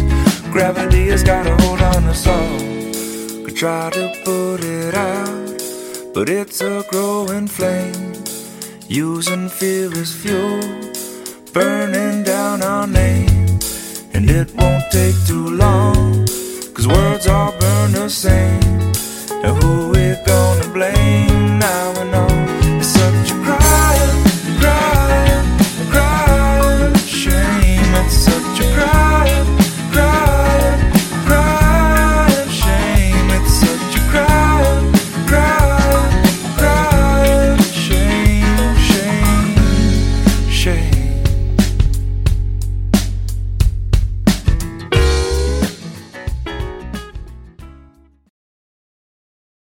Gravity has got a hold on us all. Could try to put it out, but it's a growing flame. Using fear as fuel burning down our name. And it won't take too long, cause words all burn the same. And who we gonna blame now?